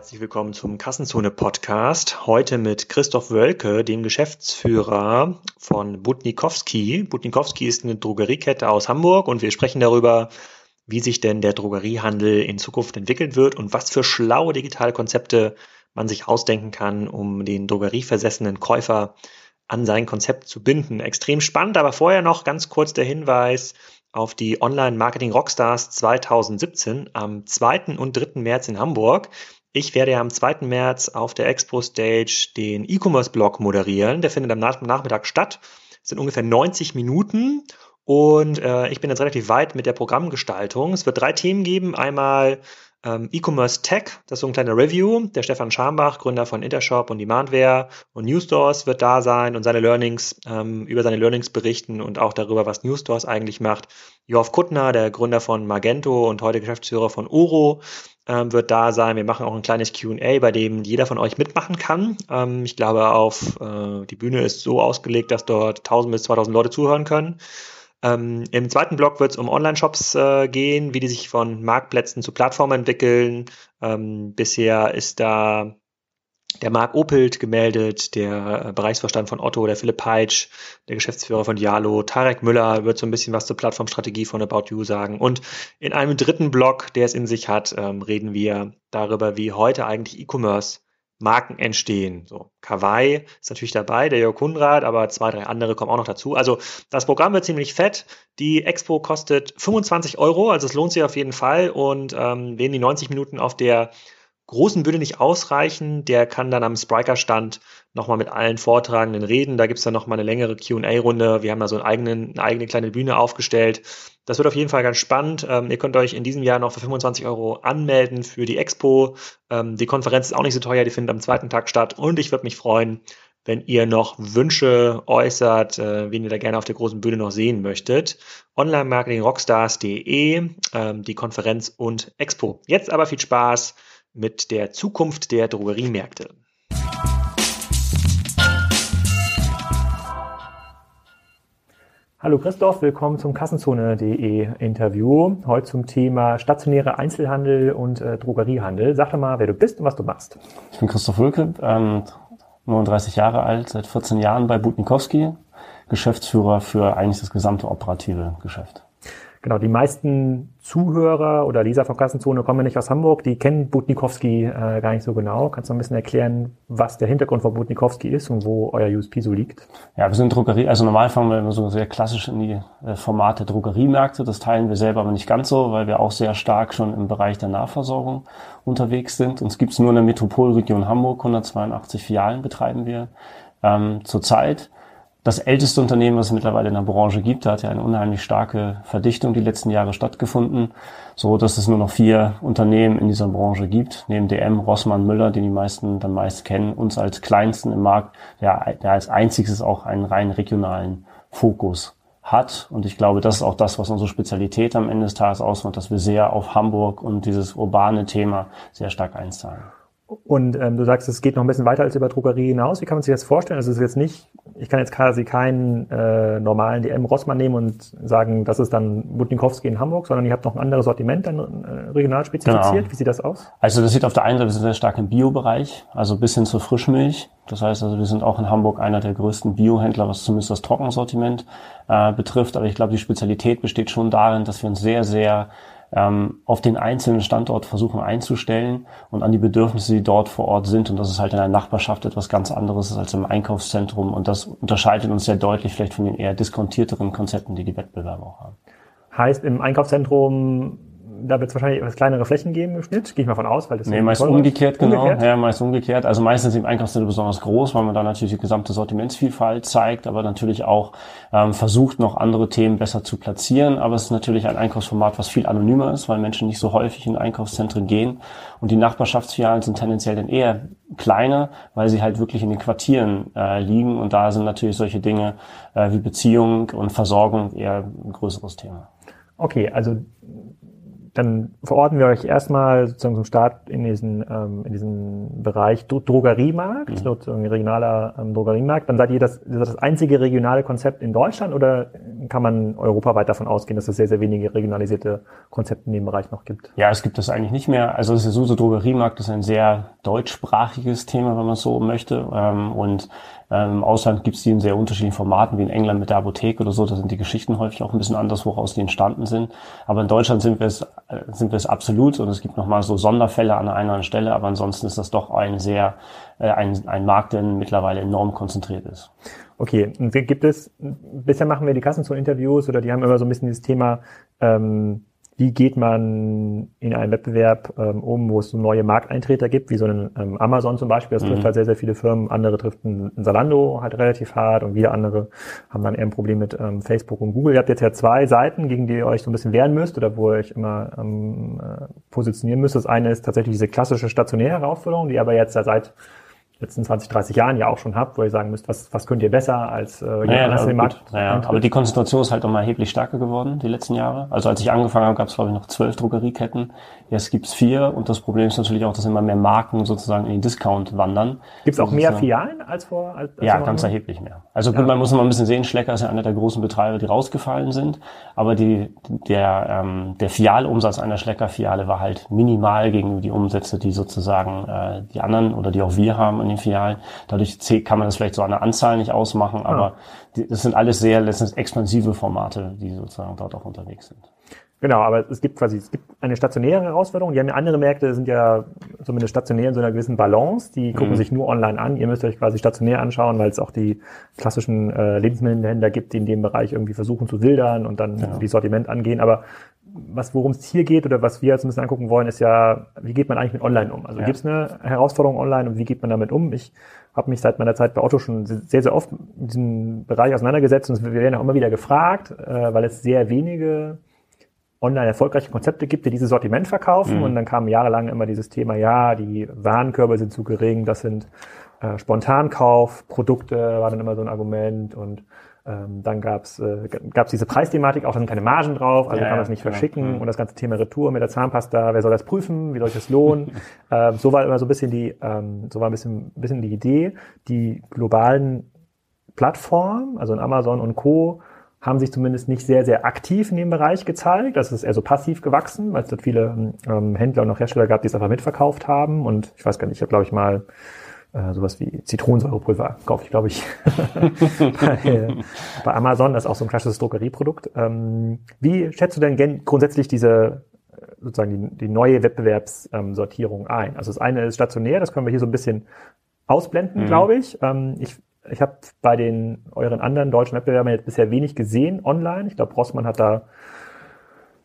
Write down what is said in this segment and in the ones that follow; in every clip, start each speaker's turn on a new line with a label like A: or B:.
A: Herzlich willkommen zum Kassenzone Podcast. Heute mit Christoph Wölke, dem Geschäftsführer von Butnikowski. Butnikowski ist eine Drogeriekette aus Hamburg und wir sprechen darüber, wie sich denn der Drogeriehandel in Zukunft entwickeln wird und was für schlaue digitale Konzepte man sich ausdenken kann, um den drogerieversessenen Käufer an sein Konzept zu binden. Extrem spannend, aber vorher noch ganz kurz der Hinweis auf die Online Marketing Rockstars 2017 am 2. und 3. März in Hamburg. Ich werde ja am 2. März auf der Expo Stage den E-Commerce-Blog moderieren. Der findet am Nachmittag statt. Es sind ungefähr 90 Minuten und äh, ich bin jetzt relativ weit mit der Programmgestaltung. Es wird drei Themen geben. Einmal ähm, E-Commerce Tech, das ist so ein kleiner Review. Der Stefan Schambach, Gründer von Intershop und Demandware und Newstores wird da sein und seine Learnings, ähm, über seine Learnings berichten und auch darüber, was Newstores eigentlich macht. Jorf Kuttner, der Gründer von Magento und heute Geschäftsführer von Oro, ähm, wird da sein. Wir machen auch ein kleines QA, bei dem jeder von euch mitmachen kann. Ähm, ich glaube, auf äh, die Bühne ist so ausgelegt, dass dort 1000 bis 2000 Leute zuhören können. Ähm, Im zweiten Block wird es um Online-Shops äh, gehen, wie die sich von Marktplätzen zu Plattformen entwickeln. Ähm, bisher ist da der Marc Opelt gemeldet, der äh, Bereichsvorstand von Otto, der Philipp Peitsch, der Geschäftsführer von Dialo, Tarek Müller wird so ein bisschen was zur Plattformstrategie von About You sagen. Und in einem dritten Block, der es in sich hat, ähm, reden wir darüber, wie heute eigentlich E-Commerce Marken entstehen. So, Kawaii ist natürlich dabei, der Jörg Kunrad, aber zwei, drei andere kommen auch noch dazu. Also das Programm wird ziemlich fett. Die Expo kostet 25 Euro, also es lohnt sich auf jeden Fall. Und ähm, wen die 90 Minuten auf der großen Bühne nicht ausreichen, der kann dann am Spriker-Stand nochmal mit allen Vortragenden reden. Da gibt's dann nochmal eine längere QA-Runde. Wir haben da so einen eigenen, eine eigene kleine Bühne aufgestellt. Das wird auf jeden Fall ganz spannend. Ähm, ihr könnt euch in diesem Jahr noch für 25 Euro anmelden für die Expo. Ähm, die Konferenz ist auch nicht so teuer, die findet am zweiten Tag statt. Und ich würde mich freuen, wenn ihr noch Wünsche äußert, äh, wen ihr da gerne auf der großen Bühne noch sehen möchtet. Online-Marketing-Rockstars.de, ähm, die Konferenz und Expo. Jetzt aber viel Spaß mit der Zukunft der Drogeriemärkte. Hallo Christoph, willkommen zum Kassenzone.de Interview. Heute zum Thema stationäre Einzelhandel und äh, Drogeriehandel. Sag doch mal, wer du bist und was du machst.
B: Ich bin Christoph Wölke, ähm, 39 Jahre alt, seit 14 Jahren bei Butnikowski, Geschäftsführer für eigentlich das gesamte operative Geschäft.
A: Genau, die meisten Zuhörer oder Leser von Kassenzone kommen ja nicht aus Hamburg, die kennen Butnikowski äh, gar nicht so genau. Kannst du ein bisschen erklären, was der Hintergrund von Butnikowski ist und wo euer USP so liegt?
B: Ja, wir sind Drogerie, also normal fangen wir immer so sehr klassisch in die äh, Formate Drogeriemärkte. Das teilen wir selber aber nicht ganz so, weil wir auch sehr stark schon im Bereich der Nahversorgung unterwegs sind. Uns gibt's nur in der Metropolregion Hamburg, 182 Filialen betreiben wir ähm, zurzeit das älteste Unternehmen, was es mittlerweile in der Branche gibt. Hat ja eine unheimlich starke Verdichtung die letzten Jahre stattgefunden, so dass es nur noch vier Unternehmen in dieser Branche gibt, neben DM, Rossmann, Müller, die die meisten dann meist kennen, uns als kleinsten im Markt, der, der als einziges auch einen rein regionalen Fokus hat. Und ich glaube, das ist auch das, was unsere Spezialität am Ende des Tages ausmacht, dass wir sehr auf Hamburg und dieses urbane Thema sehr stark einzahlen.
A: Und ähm, du sagst, es geht noch ein bisschen weiter als über Drogerie hinaus. Wie kann man sich das vorstellen? Also es ist jetzt nicht, ich kann jetzt quasi keinen äh, normalen DM Rossmann nehmen und sagen, das ist dann Butnikowski in Hamburg, sondern ihr habt noch ein anderes Sortiment dann äh, regional spezifiziert. Genau. Wie sieht das aus?
B: Also das sieht auf der einen Seite sehr stark im Bio-Bereich, also bis hin zur Frischmilch. Das heißt also, wir sind auch in Hamburg einer der größten Biohändler, was zumindest das Trockensortiment äh, betrifft. Aber ich glaube, die Spezialität besteht schon darin, dass wir uns sehr, sehr ähm, auf den einzelnen Standort versuchen einzustellen und an die Bedürfnisse, die dort vor Ort sind. Und das ist halt in der Nachbarschaft etwas ganz anderes als im Einkaufszentrum. Und das unterscheidet uns sehr deutlich vielleicht von den eher diskontierteren Konzepten, die die Wettbewerber auch haben.
A: Heißt, im Einkaufszentrum da wird es wahrscheinlich etwas kleinere Flächen geben im Schnitt, gehe ich mal von aus,
B: weil das Nee, meist umgekehrt, genau. Umgekehrt? Ja, meist umgekehrt. Also meistens im Einkaufszentrum besonders groß, weil man da natürlich die gesamte Sortimentsvielfalt zeigt, aber natürlich auch ähm, versucht, noch andere Themen besser zu platzieren. Aber es ist natürlich ein Einkaufsformat, was viel anonymer ist, weil Menschen nicht so häufig in Einkaufszentren gehen. Und die Nachbarschaftsfilialen sind tendenziell dann eher kleiner, weil sie halt wirklich in den Quartieren äh, liegen. Und da sind natürlich solche Dinge äh, wie Beziehung und Versorgung eher ein größeres Thema.
A: Okay, also dann verorten wir euch erstmal sozusagen zum Start in diesen, ähm, in diesen Bereich Dro Drogeriemarkt, mhm. sozusagen regionaler ähm, Drogeriemarkt. Dann seid ihr das, das einzige regionale Konzept in Deutschland oder kann man europaweit davon ausgehen, dass es sehr, sehr wenige regionalisierte Konzepte in dem Bereich noch gibt?
B: Ja, es gibt das eigentlich nicht mehr. Also das Suse Drogeriemarkt ist ein sehr deutschsprachiges Thema, wenn man so möchte. Ähm, und ähm, Im Ausland gibt es die in sehr unterschiedlichen Formaten, wie in England mit der Apotheke oder so. Da sind die Geschichten häufig auch ein bisschen anders, woraus die entstanden sind. Aber in Deutschland sind wir es, äh, sind wir es absolut und es gibt nochmal so Sonderfälle an einer anderen Stelle. Aber ansonsten ist das doch ein sehr, äh, ein, ein Markt, der mittlerweile enorm konzentriert ist.
A: Okay, und gibt es, bisher machen wir die Kassenzone-Interviews oder die haben immer so ein bisschen dieses Thema, ähm, wie geht man in einen Wettbewerb ähm, um, wo es so neue Markteintreter gibt, wie so einen ähm, Amazon zum Beispiel, das mhm. trifft halt sehr, sehr viele Firmen, andere trifft ein, Salando halt relativ hart und wieder andere haben dann eher ein Problem mit ähm, Facebook und Google. Ihr habt jetzt ja zwei Seiten, gegen die ihr euch so ein bisschen wehren müsst oder wo ihr euch immer ähm, äh, positionieren müsst. Das eine ist tatsächlich diese klassische stationäre Herausforderung, die aber jetzt ja seit letzten 20, 30 Jahren ja auch schon habt, wo ihr sagen müsst, was, was könnt ihr besser als äh,
B: naja, anders im Markt? Naja, aber die Konzentration ist halt nochmal erheblich stärker geworden die letzten Jahre. Also als ich angefangen habe, gab es glaube ich noch zwölf Druckerieketten. Jetzt gibt's vier und das Problem ist natürlich auch, dass immer mehr Marken sozusagen in den Discount wandern.
A: Gibt es auch mehr Filialen als vor? Als,
B: als ja, ganz erheblich mehr. Also ja. man muss noch ein bisschen sehen, Schlecker ist ja einer der großen Betreiber, die rausgefallen sind, aber die, der, ähm, der Filialumsatz einer Schlecker-Filiale war halt minimal gegenüber die Umsätze, die sozusagen äh, die anderen oder die auch wir haben in den Filialen. Dadurch kann man das vielleicht so an der Anzahl nicht ausmachen, aber ja. die, das sind alles sehr letztendlich expansive Formate, die sozusagen dort auch unterwegs sind.
A: Genau, aber es gibt quasi, es gibt eine stationäre Herausforderung. Die haben ja andere Märkte, sind ja zumindest stationär in so einer gewissen Balance. Die gucken mhm. sich nur online an. Ihr müsst euch quasi stationär anschauen, weil es auch die klassischen äh, Lebensmittelhändler gibt, die in dem Bereich irgendwie versuchen zu wildern und dann ja. die Sortiment angehen. Aber was, worum es hier geht oder was wir jetzt ein bisschen angucken wollen, ist ja, wie geht man eigentlich mit online um? Also ja. gibt es eine Herausforderung online und wie geht man damit um? Ich habe mich seit meiner Zeit bei Otto schon sehr, sehr oft mit diesem Bereich auseinandergesetzt und wir werden auch immer wieder gefragt, äh, weil es sehr wenige online erfolgreiche Konzepte gibt, die dieses Sortiment verkaufen. Mhm. Und dann kam jahrelang immer dieses Thema, ja, die Warenkörbe sind zu gering, das sind äh, Spontankaufprodukte, war dann immer so ein Argument. Und ähm, dann gab's äh, gab's diese Preisthematik, auch da sind keine Margen drauf, also ja, kann man es nicht genau. verschicken. Mhm. Und das ganze Thema Retour mit der Zahnpasta, wer soll das prüfen, wie soll ich das lohnen? ähm, so war immer so ein bisschen die, ähm, so war ein bisschen, bisschen die Idee, die globalen Plattformen, also in Amazon und Co., haben sich zumindest nicht sehr, sehr aktiv in dem Bereich gezeigt. Das ist eher so passiv gewachsen, weil es dort viele ähm, Händler und auch Hersteller gab, die es einfach mitverkauft haben. Und ich weiß gar nicht, ich habe, glaube ich, mal äh, sowas wie Zitronensäurepulver kaufe ich, glaube ich, bei, bei, Amazon. Das ist auch so ein klassisches Drogerieprodukt. Ähm, wie schätzt du denn grundsätzlich diese sozusagen die, die neue Wettbewerbssortierung ein? Also das eine ist stationär, das können wir hier so ein bisschen ausblenden, mhm. glaube ich. Ähm, ich ich habe bei den euren anderen deutschen Wettbewerbern jetzt bisher wenig gesehen online. Ich glaube, Rossmann hat da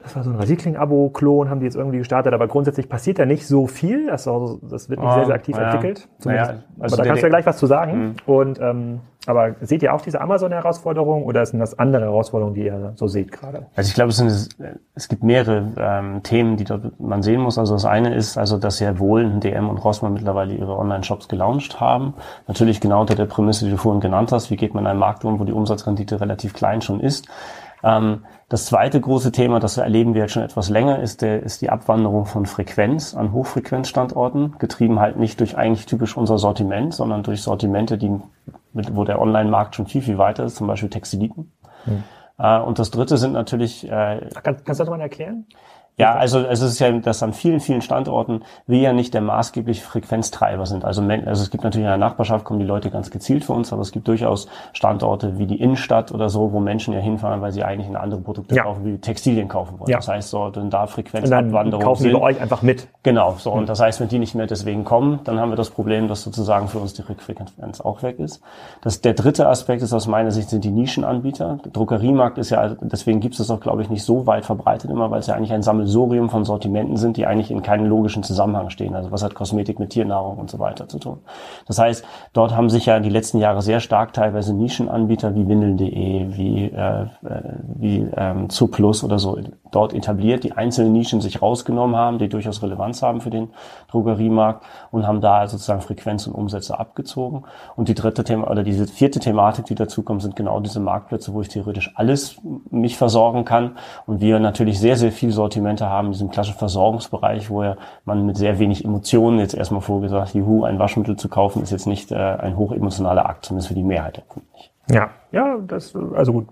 A: das war so ein Rasierkling-Abo-Klon, haben die jetzt irgendwie gestartet, aber grundsätzlich passiert da nicht so viel. Das, also, das wird nicht oh, sehr, sehr aktiv ja. entwickelt. Ja, also aber da kannst du ja gleich was zu sagen. Mhm. Und ähm, aber seht ihr auch diese Amazon-Herausforderung oder sind das andere Herausforderungen, die ihr so seht gerade?
B: Also ich glaube, es, sind, es gibt mehrere ähm, Themen, die dort man sehen muss. Also das eine ist, also dass ja wohl DM und Rossmann mittlerweile ihre Online-Shops gelauncht haben. Natürlich genau unter der Prämisse, die du vorhin genannt hast, wie geht man in einen Markt um, wo die Umsatzrendite relativ klein schon ist. Ähm, das zweite große Thema, das erleben wir jetzt schon etwas länger, ist, der, ist die Abwanderung von Frequenz an Hochfrequenzstandorten, getrieben halt nicht durch eigentlich typisch unser Sortiment, sondern durch Sortimente, die, mit, wo der Online-Markt schon viel, viel weiter ist, zum Beispiel Textiliten. Hm. Äh, und das dritte sind natürlich... Äh,
A: Kann, kannst du das mal erklären?
B: Ja, also es ist ja, dass an vielen, vielen Standorten wir ja nicht der maßgebliche Frequenztreiber sind. Also, also es gibt natürlich in der Nachbarschaft kommen die Leute ganz gezielt für uns, aber es gibt durchaus Standorte wie die Innenstadt oder so, wo Menschen ja hinfahren, weil sie eigentlich eine andere Produkte ja. kaufen, wie Textilien kaufen wollen. Ja. Das heißt, so dann da Frequenzabwanderung
A: kaufen sind. die bei euch einfach mit.
B: Genau, so. Mhm. Und das heißt, wenn die nicht mehr deswegen kommen, dann haben wir das Problem, dass sozusagen für uns die Frequenz auch weg ist. Das, der dritte Aspekt ist aus meiner Sicht sind die Nischenanbieter. Der Druckeriemarkt ist ja, deswegen gibt es das auch, glaube ich, nicht so weit verbreitet immer, weil es ja eigentlich ein Sammelsurium Sammelsurium von Sortimenten sind, die eigentlich in keinem logischen Zusammenhang stehen. Also was hat Kosmetik mit Tiernahrung und so weiter zu tun. Das heißt, dort haben sich ja die letzten Jahre sehr stark teilweise Nischenanbieter wie Windeln.de, wie, äh, äh, wie ähm, Zuplus oder so dort etabliert, die einzelne Nischen sich rausgenommen haben, die durchaus Relevanz haben für den Drogeriemarkt und haben da sozusagen Frequenz und Umsätze abgezogen. Und die dritte Thema oder diese vierte Thematik, die dazukommt, sind genau diese Marktplätze, wo ich theoretisch alles mich versorgen kann und wir natürlich sehr, sehr viel Sortimente haben, diesem klassischen Versorgungsbereich, wo ja man mit sehr wenig Emotionen jetzt erstmal vorgesagt, juhu, ein Waschmittel zu kaufen, ist jetzt nicht äh, ein hochemotionaler Akt, zumindest für die Mehrheit der Kunden nicht.
A: Ja, ja, das, also gut,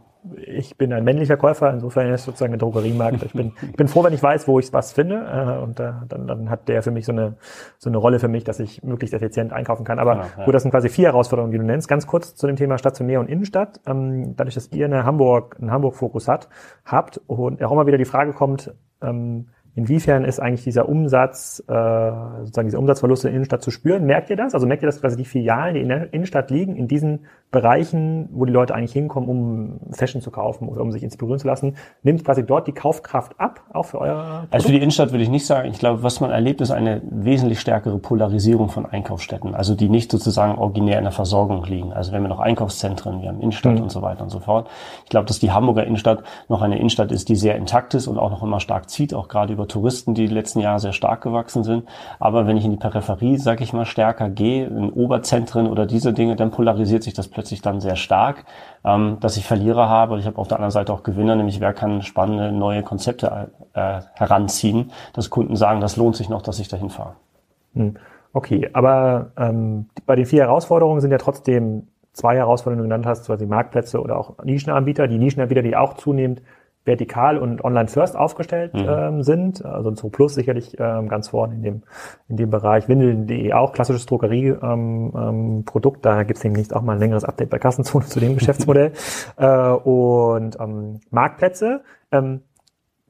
A: ich bin ein männlicher Käufer, insofern ist es sozusagen ein Drogeriemarkt. Ich bin, ich bin froh, wenn ich weiß, wo ich was finde. Äh, und äh, dann, dann hat der für mich so eine, so eine Rolle für mich, dass ich möglichst effizient einkaufen kann. Aber ja, ja. gut, das sind quasi vier Herausforderungen, die du nennst. Ganz kurz zu dem Thema Stationär und Innenstadt. Ähm, dadurch, dass ihr eine Hamburg, einen Hamburg-Fokus hat, habt und auch immer wieder die Frage kommt, ähm, Inwiefern ist eigentlich dieser Umsatz, äh, sozusagen diese Umsatzverluste in der Innenstadt zu spüren? Merkt ihr das? Also merkt ihr, dass quasi die Filialen, die in der Innenstadt liegen, in diesen Bereichen, wo die Leute eigentlich hinkommen, um Fashion zu kaufen oder um sich inspirieren zu lassen, nimmt quasi dort die Kaufkraft ab, auch für euer Produkt?
B: Also für die Innenstadt würde ich nicht sagen. Ich glaube, was man erlebt, ist eine wesentlich stärkere Polarisierung von Einkaufsstätten, also die nicht sozusagen originär in der Versorgung liegen. Also wir haben noch Einkaufszentren, wir haben Innenstadt mhm. und so weiter und so fort. Ich glaube, dass die Hamburger Innenstadt noch eine Innenstadt ist, die sehr intakt ist und auch noch immer stark zieht, auch gerade über Touristen, die die letzten Jahre sehr stark gewachsen sind. Aber wenn ich in die Peripherie, sage ich mal, stärker gehe, in Oberzentren oder diese Dinge, dann polarisiert sich das plötzlich plötzlich dann sehr stark, ähm, dass ich Verlierer habe. Ich habe auf der anderen Seite auch Gewinner, nämlich wer kann spannende neue Konzepte äh, heranziehen, dass Kunden sagen, das lohnt sich noch, dass ich dahin fahre.
A: Hm. Okay, aber ähm, bei den vier Herausforderungen sind ja trotzdem zwei Herausforderungen, die du genannt hast, quasi Marktplätze oder auch Nischenanbieter. Die Nischenanbieter, die auch zunehmend vertikal und online first aufgestellt mhm. ähm, sind. Also Zoo Plus sicherlich ähm, ganz vorne in dem, in dem Bereich. Windeln.de auch, klassisches Drogerieprodukt. Ähm, ähm, da gibt es demnächst auch mal ein längeres Update bei Kassenzone zu dem Geschäftsmodell. äh, und ähm, Marktplätze. Ähm,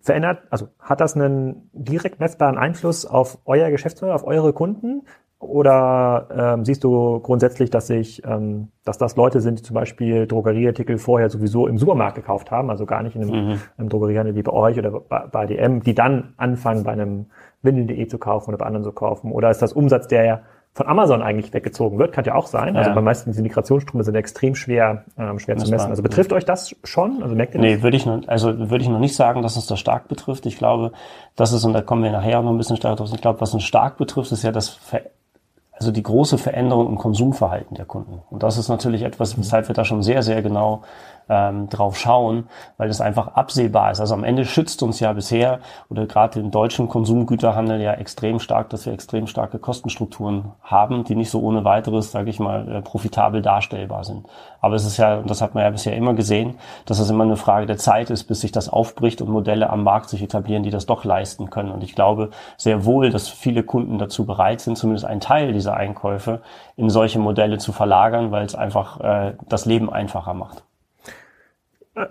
A: verändert, also hat das einen direkt messbaren Einfluss auf euer Geschäftsmodell, auf eure Kunden? Oder ähm, siehst du grundsätzlich, dass sich, ähm, dass das Leute sind, die zum Beispiel Drogerieartikel vorher sowieso im Supermarkt gekauft haben, also gar nicht in einem, mhm. einem Drogeriehandel wie bei euch oder bei, bei DM, die dann anfangen, bei einem Windeln.de zu kaufen oder bei anderen zu kaufen? Oder ist das Umsatz, der ja von Amazon eigentlich weggezogen wird, kann ja auch sein. Also ja. bei meisten diese Migrationsströme sind extrem schwer, ähm, schwer zu messen. Also betrifft ja. euch das schon? Also
B: merkt ihr das? Nee, würde ich noch, also würde ich noch nicht sagen, dass es das stark betrifft. Ich glaube, das ist, und da kommen wir nachher noch ein bisschen stärker drauf, ich glaube, was uns stark betrifft, ist ja das Ver also die große Veränderung im Konsumverhalten der Kunden. Und das ist natürlich etwas, weshalb wir da schon sehr, sehr genau ähm, drauf schauen, weil das einfach absehbar ist. Also am Ende schützt uns ja bisher oder gerade im deutschen Konsumgüterhandel ja extrem stark, dass wir extrem starke Kostenstrukturen haben, die nicht so ohne weiteres, sage ich mal, äh, profitabel darstellbar sind. Aber es ist ja, und das hat man ja bisher immer gesehen, dass es immer eine Frage der Zeit ist, bis sich das aufbricht und Modelle am Markt sich etablieren, die das doch leisten können. Und ich glaube sehr wohl, dass viele Kunden dazu bereit sind, zumindest einen Teil dieser Einkäufe in solche Modelle zu verlagern, weil es einfach äh, das Leben einfacher macht.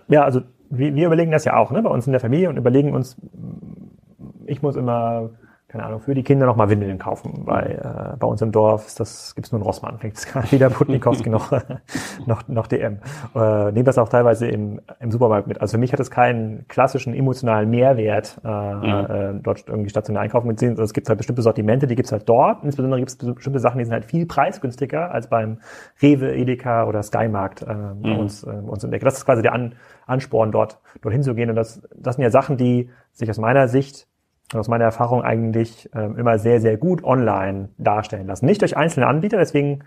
A: Ja, also wir, wir überlegen das ja auch, ne, bei uns in der Familie und überlegen uns, ich muss immer keine Ahnung, für die Kinder nochmal Windeln kaufen. Weil äh, bei uns im Dorf ist das, gibt's nur einen Rossmann, fängt weder Putnikowski noch, noch, noch DM. Äh, nehmen das auch teilweise im, im Supermarkt mit. Also für mich hat es keinen klassischen emotionalen Mehrwert, äh, mhm. äh, dort irgendwie stationär einkaufen mit sehen. Also es gibt halt bestimmte Sortimente, die gibt's halt dort. Insbesondere gibt es bestimmte Sachen, die sind halt viel preisgünstiger als beim Rewe, Edeka oder Skymarkt äh, mhm. bei uns, äh, uns entdeckt. Das ist quasi der An Ansporn, dort dorthin zu gehen. Und das, das sind ja Sachen, die sich aus meiner Sicht aus meiner Erfahrung eigentlich ähm, immer sehr, sehr gut online darstellen lassen. Nicht durch einzelne Anbieter, deswegen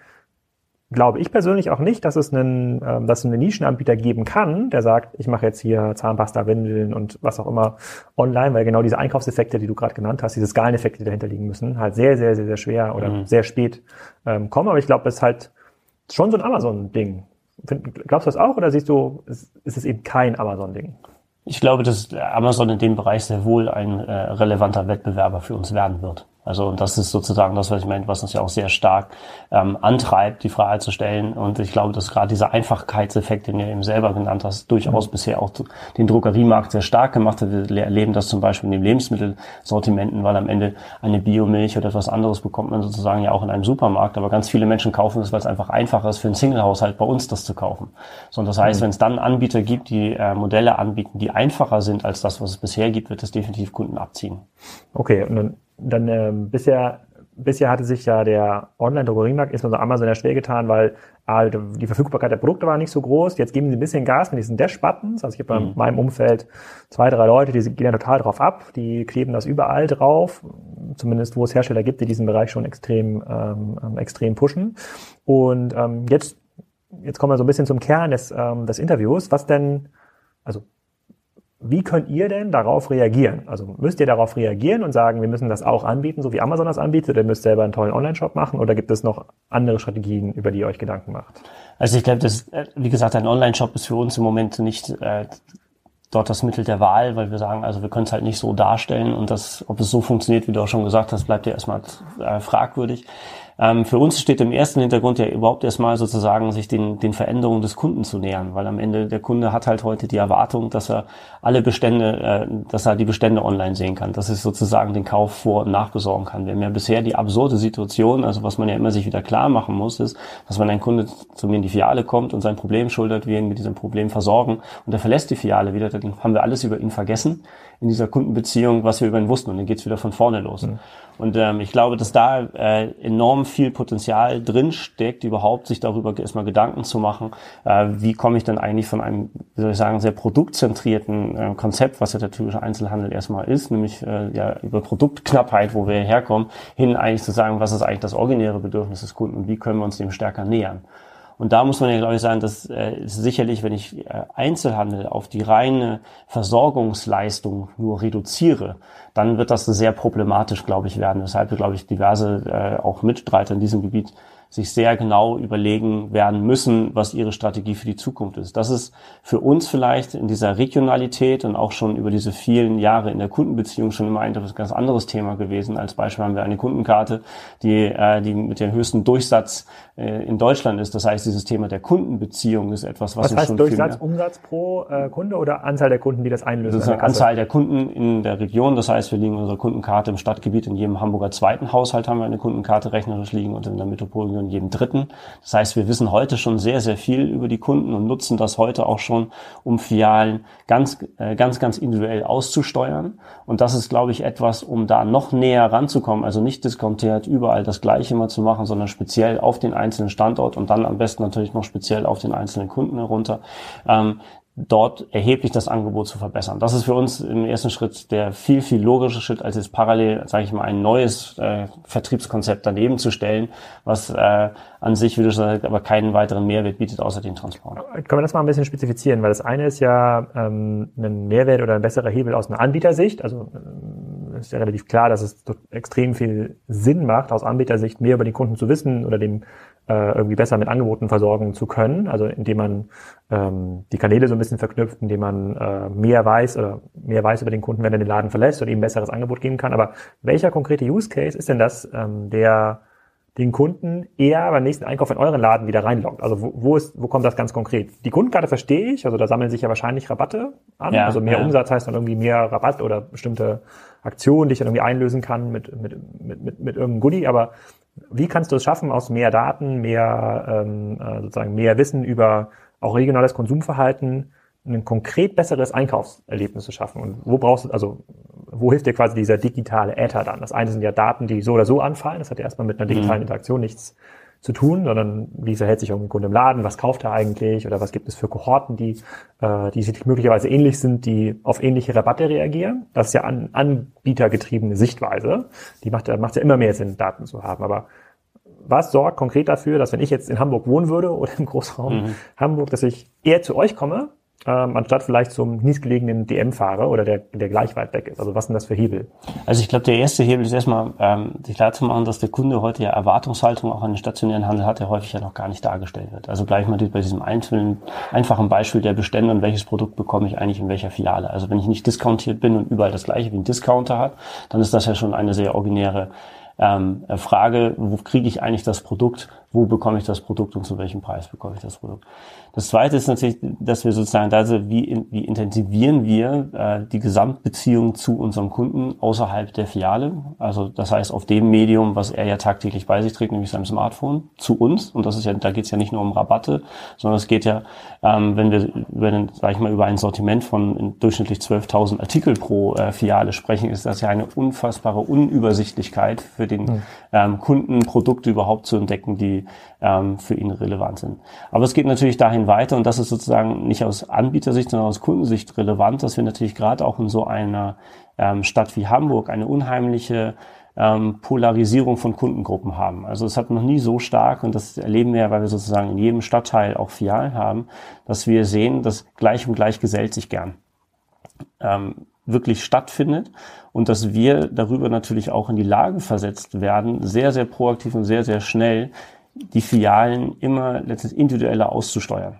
A: glaube ich persönlich auch nicht, dass es einen, ähm, dass es einen Nischenanbieter geben kann, der sagt, ich mache jetzt hier Zahnpasta, Windeln und was auch immer online, weil genau diese Einkaufseffekte, die du gerade genannt hast, diese Skaleneffekte, die dahinter liegen müssen, halt sehr, sehr, sehr, sehr schwer oder mhm. sehr spät ähm, kommen. Aber ich glaube, es ist halt schon so ein Amazon-Ding. Glaubst du das auch oder siehst du, ist, ist es eben kein Amazon-Ding?
B: Ich glaube, dass Amazon in dem Bereich sehr wohl ein äh, relevanter Wettbewerber für uns werden wird. Also das ist sozusagen das, was ich meine, was uns ja auch sehr stark ähm, antreibt, die Frage zu stellen. Und ich glaube, dass gerade dieser Einfachkeitseffekt, den ihr eben selber genannt hast, durchaus mhm. bisher auch den Drogeriemarkt sehr stark gemacht hat. Wir erleben das zum Beispiel in den Lebensmittelsortimenten, weil am Ende eine Biomilch oder etwas anderes bekommt man sozusagen ja auch in einem Supermarkt. Aber ganz viele Menschen kaufen das, weil es einfach einfacher ist für einen Single-Haushalt bei uns das zu kaufen. So, und das heißt, mhm. wenn es dann Anbieter gibt, die äh, Modelle anbieten, die einfacher sind als das, was es bisher gibt, wird es definitiv Kunden abziehen.
A: Okay, und dann dann ähm, bisher bisher hatte sich ja der Online-Drogeriemarkt, insbesondere Amazon, ja schwer getan, weil ah, die Verfügbarkeit der Produkte war nicht so groß. Jetzt geben sie ein bisschen Gas mit diesen Dash-Buttons. Also ich habe mhm. in meinem Umfeld zwei, drei Leute, die gehen ja total drauf ab. Die kleben das überall drauf. Zumindest wo es Hersteller gibt, die diesen Bereich schon extrem, ähm, ähm extrem pushen. Und ähm, jetzt, jetzt kommen wir so ein bisschen zum Kern des, ähm, des Interviews. Was denn, also wie könnt ihr denn darauf reagieren? Also müsst ihr darauf reagieren und sagen, wir müssen das auch anbieten, so wie Amazon das anbietet, ihr müsst selber einen tollen Online-Shop machen, oder gibt es noch andere Strategien, über die ihr euch Gedanken macht?
B: Also ich glaube, das, äh, wie gesagt, ein Online-Shop ist für uns im Moment nicht äh, dort das Mittel der Wahl, weil wir sagen, also wir können es halt nicht so darstellen und das, ob es so funktioniert, wie du auch schon gesagt hast, bleibt ja erstmal äh, fragwürdig. Ähm, für uns steht im ersten Hintergrund ja überhaupt erstmal sozusagen, sich den, den Veränderungen des Kunden zu nähern, weil am Ende der Kunde hat halt heute die Erwartung, dass er alle Bestände, äh, dass er die Bestände online sehen kann, dass er sozusagen den Kauf vor- und nachbesorgen kann. Wir haben ja bisher die absurde Situation, also was man ja immer sich wieder klar machen muss, ist, dass wenn ein Kunde zu mir in die Filiale kommt und sein Problem schultert, wir ihn mit diesem Problem versorgen und er verlässt die Filiale wieder, dann haben wir alles über ihn vergessen in dieser Kundenbeziehung, was wir über ihn wussten und dann geht's wieder von vorne los. Mhm. Und ähm, ich glaube, dass da äh, enorm viel Potenzial drin steckt, überhaupt sich darüber erstmal Gedanken zu machen, äh, wie komme ich denn eigentlich von einem, wie soll ich sagen, sehr produktzentrierten äh, Konzept, was ja der typische Einzelhandel erstmal ist, nämlich äh, ja über Produktknappheit, wo wir herkommen, hin eigentlich zu sagen, was ist eigentlich das originäre Bedürfnis des Kunden und wie können wir uns dem stärker nähern. Und da muss man ja, glaube ich, sagen, dass äh, sicherlich, wenn ich äh, Einzelhandel auf die reine Versorgungsleistung nur reduziere, dann wird das sehr problematisch, glaube ich, werden. Weshalb, glaube ich, diverse äh, auch Mitstreiter in diesem Gebiet sich sehr genau überlegen werden müssen, was ihre Strategie für die Zukunft ist. Das ist für uns vielleicht in dieser Regionalität und auch schon über diese vielen Jahre in der Kundenbeziehung schon immer ein ganz anderes Thema gewesen. Als Beispiel haben wir eine Kundenkarte, die, äh, die mit dem höchsten Durchsatz äh, in Deutschland ist. Das heißt, dieses Thema der Kundenbeziehung ist etwas, was,
A: was heißt schon Durchsatz, Umsatz pro äh, Kunde oder Anzahl der Kunden, die das einlösen?
B: Das ist eine Anzahl der Kunden in der Region. Das heißt, wir liegen unsere Kundenkarte im Stadtgebiet. In jedem Hamburger zweiten Haushalt haben wir eine Kundenkarte rechnerisch liegen und in der Metropolregion in jedem dritten. Das heißt, wir wissen heute schon sehr, sehr viel über die Kunden und nutzen das heute auch schon, um Filialen ganz, äh, ganz, ganz individuell auszusteuern. Und das ist, glaube ich, etwas, um da noch näher ranzukommen. Also nicht diskontiert überall das Gleiche mal zu machen, sondern speziell auf den einzelnen Standort und dann am besten natürlich noch speziell auf den einzelnen Kunden herunter. Ähm, dort erheblich das Angebot zu verbessern. Das ist für uns im ersten Schritt der viel, viel logische Schritt, als jetzt parallel, sage ich mal, ein neues äh, Vertriebskonzept daneben zu stellen, was äh, an sich, wie du sagst, aber keinen weiteren Mehrwert bietet, außer den Transport.
A: Können wir das mal ein bisschen spezifizieren? Weil das eine ist ja ähm, ein Mehrwert oder ein besserer Hebel aus einer Anbietersicht. Also äh, ist ja relativ klar, dass es extrem viel Sinn macht, aus Anbietersicht mehr über den Kunden zu wissen oder dem äh, irgendwie besser mit Angeboten versorgen zu können. Also indem man ähm, die Kanäle so ein bisschen verknüpft, indem man äh, mehr weiß oder mehr weiß über den Kunden, wenn er den Laden verlässt und ihm besseres Angebot geben kann. Aber welcher konkrete Use Case ist denn das, ähm, der den Kunden eher beim nächsten Einkauf in euren Laden wieder reinloggt? Also wo, wo, ist, wo kommt das ganz konkret? Die Kundenkarte verstehe ich, also da sammeln sich ja wahrscheinlich Rabatte an. Ja, also mehr ja. Umsatz heißt dann irgendwie mehr Rabatt oder bestimmte Aktionen, die ich dann irgendwie einlösen kann mit, mit, mit, mit, mit irgendeinem Goodie. Aber wie kannst du es schaffen, aus mehr Daten, mehr ähm, äh, sozusagen mehr Wissen über auch regionales Konsumverhalten ein konkret besseres Einkaufserlebnis zu schaffen? Und wo brauchst du, also wo hilft dir quasi dieser digitale Äther dann? Das eine sind ja Daten, die so oder so anfallen. Das hat ja erstmal mit einer digitalen mhm. Interaktion nichts zu tun, sondern wie verhält sich irgendein Kunde im Laden, was kauft er eigentlich oder was gibt es für Kohorten, die, äh, die sich möglicherweise ähnlich sind, die auf ähnliche Rabatte reagieren. Das ist ja an, anbietergetriebene Sichtweise. Die macht, macht ja immer mehr Sinn, Daten zu haben. Aber was sorgt konkret dafür, dass wenn ich jetzt in Hamburg wohnen würde oder im Großraum mhm. Hamburg, dass ich eher zu euch komme, ähm, anstatt vielleicht zum nächstgelegenen DM fahre oder der, der gleich weit weg ist? Also was sind das für Hebel?
B: Also ich glaube, der erste Hebel ist erstmal, ähm, sich klar zu machen, dass der Kunde heute ja Erwartungshaltung auch an den stationären Handel hat, der häufig ja noch gar nicht dargestellt wird. Also gleich mal bei diesem einzelnen, einfachen Beispiel der Bestände und welches Produkt bekomme ich eigentlich in welcher Filiale. Also wenn ich nicht discountiert bin und überall das gleiche wie ein Discounter hat, dann ist das ja schon eine sehr originäre ähm, Frage, wo kriege ich eigentlich das Produkt, wo bekomme ich das Produkt und zu welchem Preis bekomme ich das Produkt. Das Zweite ist natürlich, dass wir sozusagen, also wie, wie intensivieren wir äh, die Gesamtbeziehung zu unserem Kunden außerhalb der Filiale. Also das heißt auf dem Medium, was er ja tagtäglich bei sich trägt, nämlich seinem Smartphone, zu uns. Und das ist ja, da geht es ja nicht nur um Rabatte, sondern es geht ja, ähm, wenn wir über den, sag ich mal, über ein Sortiment von durchschnittlich 12.000 Artikel pro äh, Filiale sprechen, ist das ja eine unfassbare Unübersichtlichkeit für den ähm, Kunden, Produkte überhaupt zu entdecken, die ähm, für ihn relevant sind. Aber es geht natürlich dahin weiter und das ist sozusagen nicht aus Anbietersicht, sondern aus Kundensicht relevant, dass wir natürlich gerade auch in so einer ähm, Stadt wie Hamburg eine unheimliche ähm, Polarisierung von Kundengruppen haben. Also es hat noch nie so stark, und das erleben wir ja, weil wir sozusagen in jedem Stadtteil auch Filialen haben, dass wir sehen, dass gleich und gleich gesellt sich gern. ähm, wirklich stattfindet und dass wir darüber natürlich auch in die Lage versetzt werden, sehr, sehr proaktiv und sehr, sehr schnell die Filialen immer letztendlich individueller auszusteuern.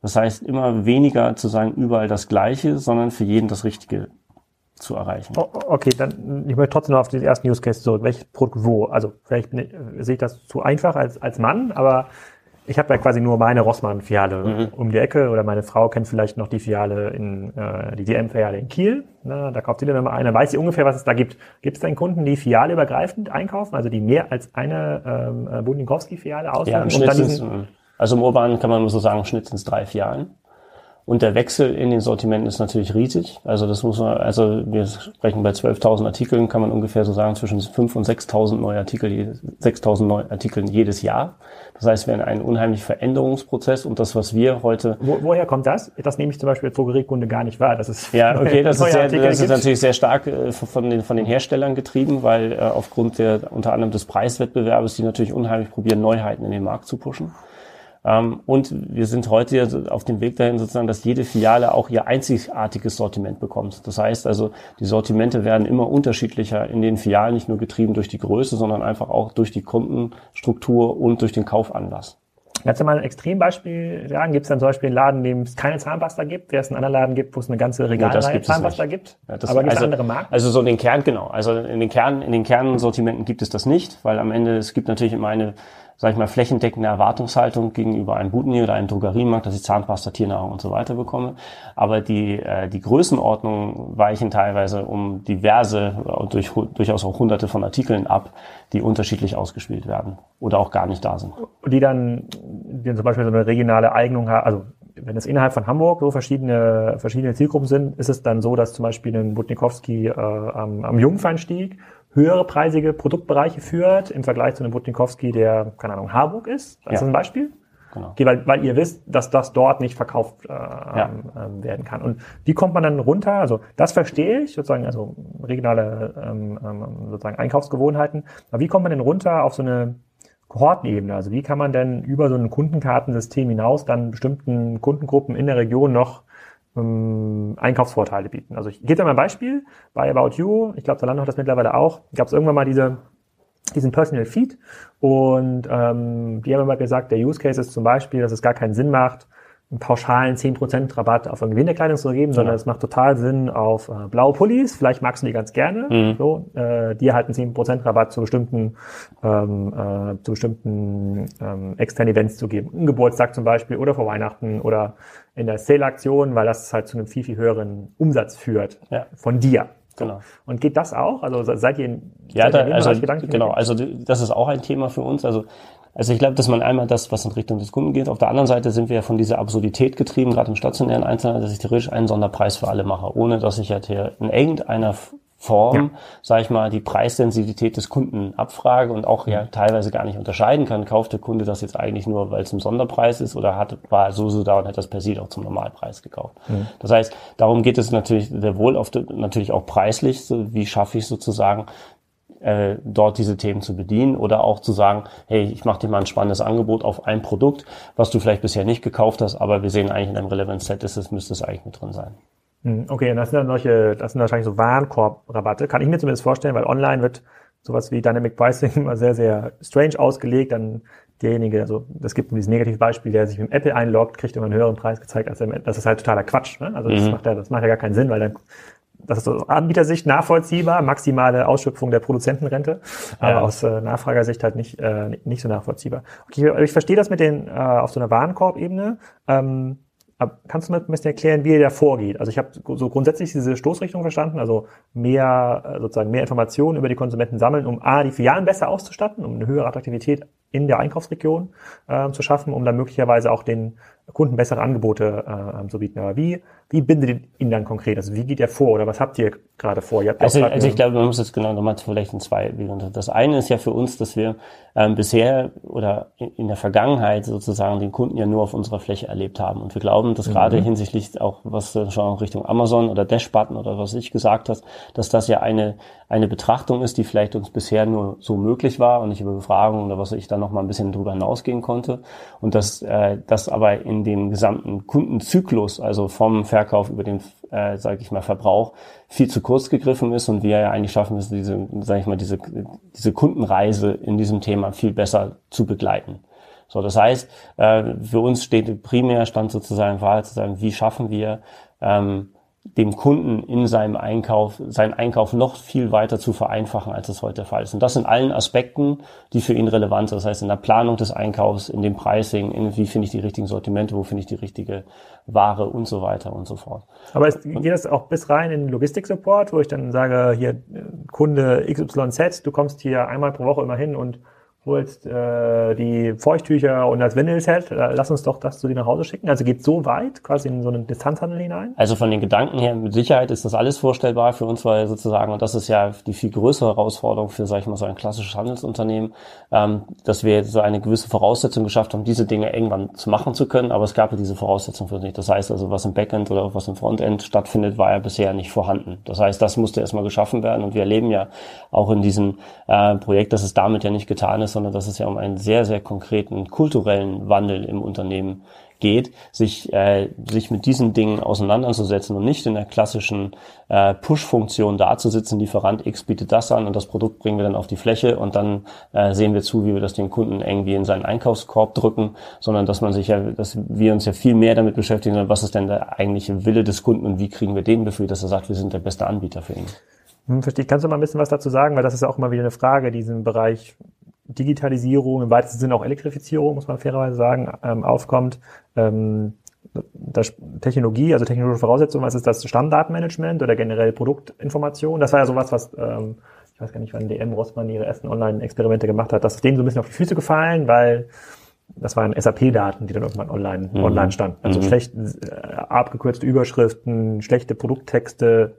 B: Das heißt, immer weniger zu sagen, überall das Gleiche, sondern für jeden das Richtige zu erreichen.
A: Okay, dann ich möchte trotzdem noch auf den ersten Use Case zurück. Welches Produkt wo? Also vielleicht sehe ich das zu einfach als, als Mann, aber ich habe ja quasi nur meine Rossmann-Filiale mhm. um die Ecke oder meine Frau kennt vielleicht noch die Filiale in äh, die DM-Filiale in Kiel. Na, da kauft sie dann mal eine, weiß sie ungefähr, was es da gibt. Gibt es denn Kunden, die filialeübergreifend einkaufen, also die mehr als eine ähm, äh, Bundinkowski-Filiale auswählen?
B: Ja, also im Urban kann man so sagen, Schnitt sind drei Filialen. Und der Wechsel in den Sortimenten ist natürlich riesig. Also das muss man, also wir sprechen bei 12.000 Artikeln, kann man ungefähr so sagen, zwischen 5.000 und 6.000 neue Artikel, 6.000 neue Artikel jedes Jahr. Das heißt, wir haben einen unheimlichen Veränderungsprozess und das, was wir heute...
A: Wo, woher kommt das? Das nehme ich zum Beispiel als Drogeriekunde gar nicht wahr. Das ist
B: ja, okay, das, ist, sehr, das ist natürlich sehr stark äh, von den, von den Herstellern getrieben, weil äh, aufgrund der unter anderem des Preiswettbewerbes, die natürlich unheimlich probieren, Neuheiten in den Markt zu pushen. Ähm, und wir sind heute auf dem Weg dahin sozusagen, dass jede Filiale auch ihr einzigartiges Sortiment bekommt. Das heißt also, die Sortimente werden immer unterschiedlicher in den Filialen, nicht nur getrieben durch die Größe, sondern einfach auch durch die Kundenstruktur und durch den Kaufanlass.
A: Kannst du mal ein Extrembeispiel sagen? Gibt es dann zum Beispiel einen Laden, in dem es keine Zahnpasta gibt, während es einen anderen Laden gibt, wo es eine ganze Regalreihe ja, Zahnpasta gibt?
B: Ja, aber gibt es also, andere Marken? Also so in den Kern, genau. Also in den Kern, in den Kernsortimenten gibt es das nicht, weil am Ende, es gibt natürlich immer eine sage ich mal, flächendeckende Erwartungshaltung gegenüber einem Butni oder einem Drogeriemarkt, dass ich Zahnpasta, Tiernahrung und so weiter bekomme. Aber die, äh, die Größenordnungen weichen teilweise um diverse, durch, durchaus auch hunderte von Artikeln ab, die unterschiedlich ausgespielt werden oder auch gar nicht da sind.
A: Die dann, die dann zum Beispiel so eine regionale Eignung haben, also wenn es innerhalb von Hamburg so verschiedene, verschiedene Zielgruppen sind, ist es dann so, dass zum Beispiel ein Butnikowski äh, am, am Jungfernstieg höhere preisige Produktbereiche führt im Vergleich zu einem Butnikowski, der, keine Ahnung, Harburg ist. Das ja. ist ein Beispiel. Genau. Weil, weil ihr wisst, dass das dort nicht verkauft äh, ja. ähm, werden kann. Und wie kommt man dann runter? Also das verstehe ich, sozusagen, also regionale ähm, ähm, sozusagen Einkaufsgewohnheiten. Aber wie kommt man denn runter auf so eine Kohortenebene? Also wie kann man denn über so ein Kundenkartensystem hinaus dann bestimmten Kundengruppen in der Region noch ähm, Einkaufsvorteile bieten. Also ich gebe dir mal ein Beispiel. Bei About You, ich glaube, Zalando hat das mittlerweile auch, gab es irgendwann mal diese, diesen Personal Feed und ähm, die haben immer gesagt, der Use Case ist zum Beispiel, dass es gar keinen Sinn macht, einen pauschalen 10% Rabatt auf eine Gewinnerkleidung zu geben, sondern es macht total Sinn auf äh, blaue Pullis, vielleicht magst du die ganz gerne, mhm. so, äh, die erhalten 10% Rabatt zu bestimmten, ähm, äh, zu bestimmten ähm, externen Events zu geben. Ein Geburtstag zum Beispiel oder vor Weihnachten oder in der Sale-Aktion, weil das halt zu einem viel, viel höheren Umsatz führt ja. von dir. Genau. Und geht das auch? Also seid ihr in
B: ja, da, also, genau, also das ist auch ein Thema für uns. Also also ich glaube, dass man einmal das, was in Richtung des Kunden geht. Auf der anderen Seite sind wir ja von dieser Absurdität getrieben, gerade im stationären Einzelhandel, dass ich theoretisch einen Sonderpreis für alle mache, ohne dass ich halt hier in irgendeiner Form, ja. sage ich mal, die Preissensitivität des Kunden abfrage und auch ja teilweise gar nicht unterscheiden kann, kauft der Kunde das jetzt eigentlich nur, weil es ein Sonderpreis ist oder hat, war so so da und hat das per se auch zum Normalpreis gekauft. Mhm. Das heißt, darum geht es natürlich sehr wohl oft natürlich auch preislich, so wie schaffe ich sozusagen äh, dort diese Themen zu bedienen oder auch zu sagen, hey, ich mache dir mal ein spannendes Angebot auf ein Produkt, was du vielleicht bisher nicht gekauft hast, aber wir sehen eigentlich in einem Relevant Set ist es, müsste es eigentlich mit drin sein.
A: Hm, okay, und das sind dann solche, das sind wahrscheinlich so Warenkorb-Rabatte. Kann ich mir zumindest vorstellen, weil online wird sowas wie Dynamic Pricing immer sehr, sehr strange ausgelegt. Dann derjenige, also das gibt dieses negative Beispiel, der sich mit Apple einloggt, kriegt immer einen höheren Preis gezeigt als der, das ist halt totaler Quatsch. Ne? Also das, mhm. macht ja, das macht ja gar keinen Sinn, weil dann das ist aus Anbietersicht nachvollziehbar, maximale Ausschöpfung der Produzentenrente, ja. aber aus äh, Nachfragersicht halt nicht, äh, nicht so nachvollziehbar. Okay, ich verstehe das mit den äh, auf so einer Warenkorbebene. Ähm, Kannst du mir ein bisschen erklären, wie ihr da vorgeht? Also ich habe so grundsätzlich diese Stoßrichtung verstanden, also mehr äh, sozusagen mehr Informationen über die Konsumenten sammeln, um a die Filialen besser auszustatten, um eine höhere Attraktivität in der Einkaufsregion äh, zu schaffen, um dann möglicherweise auch den Kunden bessere Angebote äh, zu bieten. Aber wie, wie bindet ihr ihn dann konkret? Also wie geht er vor oder was habt ihr gerade vor? Ihr
B: also, also ich glaube, man muss jetzt genau nochmal vielleicht in zwei Wege Das eine ist ja für uns, dass wir ähm, bisher oder in der Vergangenheit sozusagen den Kunden ja nur auf unserer Fläche erlebt haben. Und wir glauben, dass mhm. gerade hinsichtlich auch, was schon Richtung Amazon oder Dash-Button oder was ich gesagt hast, dass das ja eine, eine Betrachtung ist, die vielleicht uns bisher nur so möglich war und nicht über Befragungen oder was ich dann noch mal ein bisschen drüber hinausgehen konnte und dass äh, das aber in dem gesamten Kundenzyklus, also vom Verkauf über den, äh, sage ich mal, Verbrauch, viel zu kurz gegriffen ist und wir ja eigentlich schaffen müssen, diese, sage ich mal, diese, diese Kundenreise in diesem Thema viel besser zu begleiten. So, das heißt, äh, für uns steht primär stand sozusagen Wahl zu sagen, wie schaffen wir ähm, dem Kunden in seinem Einkauf, seinen Einkauf noch viel weiter zu vereinfachen, als es heute der Fall ist. Und das in allen Aspekten, die für ihn relevant sind. Das heißt, in der Planung des Einkaufs, in dem Pricing, in wie finde ich die richtigen Sortimente, wo finde ich die richtige Ware und so weiter und so fort.
A: Aber es, geht das auch bis rein in den Logistik-Support, wo ich dann sage, hier Kunde XYZ, du kommst hier einmal pro Woche immer hin und holst äh, die Feuchttücher und das Windelset, äh, lass uns doch das zu dir nach Hause schicken. Also geht so weit, quasi in so einen Distanzhandel hinein?
B: Also von den Gedanken her, mit Sicherheit ist das alles vorstellbar für uns, weil sozusagen, und das ist ja die viel größere Herausforderung für, sag ich mal, so ein klassisches Handelsunternehmen, ähm, dass wir so eine gewisse Voraussetzung geschafft haben, diese Dinge irgendwann zu machen zu können, aber es gab ja diese Voraussetzung für nicht. Das heißt also, was im Backend oder was im Frontend stattfindet, war ja bisher nicht vorhanden. Das heißt, das musste erstmal geschaffen werden und wir erleben ja auch in diesem äh, Projekt, dass es damit ja nicht getan ist, sondern dass es ja um einen sehr, sehr konkreten kulturellen Wandel im Unternehmen geht, sich, äh, sich mit diesen Dingen auseinanderzusetzen und nicht in der klassischen äh, Push-Funktion dazusitzen, Lieferant X bietet das an und das Produkt bringen wir dann auf die Fläche und dann äh, sehen wir zu, wie wir das den Kunden irgendwie in seinen Einkaufskorb drücken, sondern dass man sich ja, dass wir uns ja viel mehr damit beschäftigen, was ist denn der eigentliche Wille des Kunden und wie kriegen wir den Befehl, dass er sagt, wir sind der beste Anbieter für ihn.
A: Hm, verstehe. Kannst du mal ein bisschen was dazu sagen? Weil das ist ja auch immer wieder eine Frage, diesen Bereich Digitalisierung, im weitesten Sinne auch Elektrifizierung, muss man fairerweise sagen, ähm, aufkommt. Ähm, das Technologie, also technologische Voraussetzungen, was ist das Stammdatenmanagement oder generell Produktinformation? Das war ja sowas, was, ähm, ich weiß gar nicht, wann DM Rossmann ihre ersten Online-Experimente gemacht hat, das ist denen so ein bisschen auf die Füße gefallen, weil das waren SAP-Daten, die dann irgendwann online, mhm. online standen. Also mhm. schlecht äh, abgekürzte Überschriften, schlechte Produkttexte,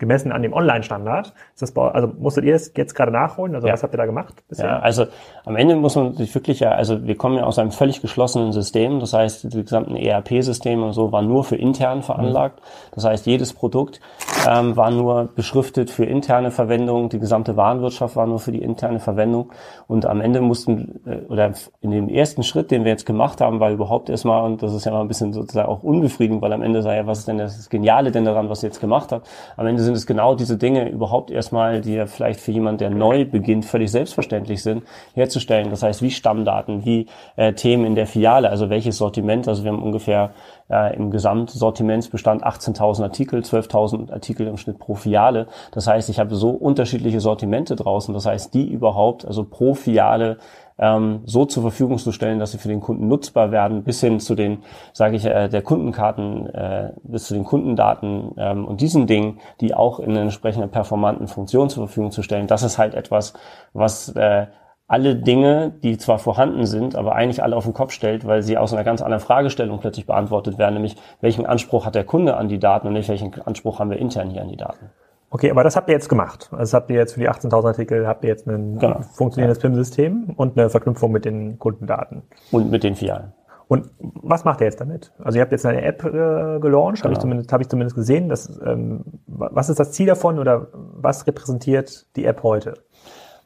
A: gemessen an dem Online-Standard. also musstet ihr es jetzt gerade nachholen? Also ja. was habt ihr da gemacht
B: bisher? Ja, also am Ende muss man sich wirklich ja, also wir kommen ja aus einem völlig geschlossenen System. Das heißt, die gesamten ERP-Systeme und so waren nur für intern veranlagt. Mhm. Das heißt, jedes Produkt ähm, war nur beschriftet für interne Verwendung. Die gesamte Warenwirtschaft war nur für die interne Verwendung. Und am Ende mussten, äh, oder in dem ersten Schritt, den wir jetzt gemacht haben, war überhaupt erstmal, und das ist ja mal ein bisschen sozusagen auch unbefriedigend, weil am Ende sei ja, was ist denn das Geniale denn daran, was ihr jetzt gemacht habt? Am Ende sind es genau diese Dinge überhaupt erstmal, die ja vielleicht für jemand, der neu beginnt, völlig selbstverständlich sind, herzustellen. Das heißt, wie Stammdaten, wie äh, Themen in der Filiale, also welches Sortiment. Also wir haben ungefähr äh, im Gesamtsortimentsbestand 18.000 Artikel, 12.000 Artikel im Schnitt pro Filiale. Das heißt, ich habe so unterschiedliche Sortimente draußen. Das heißt, die überhaupt, also pro Filiale ähm, so zur Verfügung zu stellen, dass sie für den Kunden nutzbar werden, bis hin zu den, sage ich, äh, der Kundenkarten, äh, bis zu den Kundendaten ähm, und diesen Dingen, die auch in einer entsprechenden performanten Funktion zur Verfügung zu stellen. Das ist halt etwas, was äh, alle Dinge, die zwar vorhanden sind, aber eigentlich alle auf den Kopf stellt, weil sie aus einer ganz anderen Fragestellung plötzlich beantwortet werden, nämlich welchen Anspruch hat der Kunde an die Daten und nicht welchen Anspruch haben wir intern hier an die Daten.
A: Okay, aber das habt ihr jetzt gemacht. Also habt ihr jetzt für die 18.000 Artikel habt ihr jetzt ein genau. funktionierendes PIM-System und eine Verknüpfung mit den Kundendaten.
B: Und mit den Filialen.
A: Und was macht ihr jetzt damit? Also ihr habt jetzt eine App äh, gelauncht, genau. habe ich zumindest habe ich zumindest gesehen. Dass, ähm, was ist das Ziel davon oder was repräsentiert die App heute?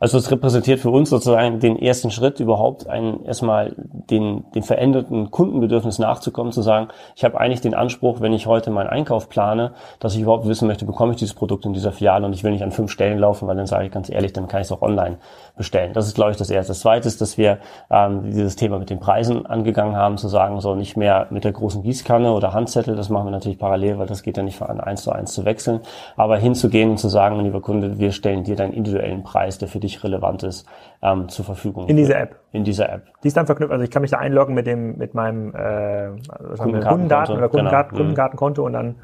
B: Also es repräsentiert für uns sozusagen den ersten Schritt, überhaupt einen, erstmal den, den veränderten Kundenbedürfnis nachzukommen, zu sagen, ich habe eigentlich den Anspruch, wenn ich heute meinen Einkauf plane, dass ich überhaupt wissen möchte, bekomme ich dieses Produkt in dieser Filiale und ich will nicht an fünf Stellen laufen, weil dann sage ich ganz ehrlich, dann kann ich es auch online bestellen. Das ist, glaube ich, das Erste. Das Zweite ist, dass wir ähm, dieses Thema mit den Preisen angegangen haben, zu sagen, so nicht mehr mit der großen Gießkanne oder Handzettel, das machen wir natürlich parallel, weil das geht ja nicht von eins zu eins zu wechseln, aber hinzugehen und zu sagen, lieber Kunde, wir stellen dir deinen individuellen Preis, der für dich wirklich Relevantes ähm, zur Verfügung.
A: In dieser App.
B: In dieser App.
A: Die ist dann verknüpft, also ich kann mich da einloggen mit dem, mit meinem äh, Kundendaten oder Kundendaten, genau. Kundenkartenkonto und dann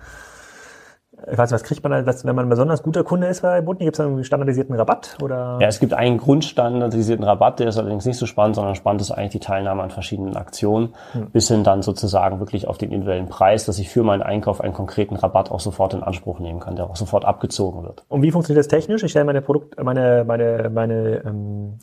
A: ich weiß nicht, was kriegt man da, wenn man ein besonders guter Kunde ist bei Butni, gibt es einen standardisierten Rabatt? Oder?
B: Ja, es gibt einen grundstandardisierten Rabatt, der ist allerdings nicht so spannend, sondern spannend ist eigentlich die Teilnahme an verschiedenen Aktionen, hm. bis hin dann sozusagen wirklich auf den individuellen Preis, dass ich für meinen Einkauf einen konkreten Rabatt auch sofort in Anspruch nehmen kann, der auch sofort abgezogen wird.
A: Und wie funktioniert das technisch? Ich stelle meine Produkt, meine, meine, meine ähm,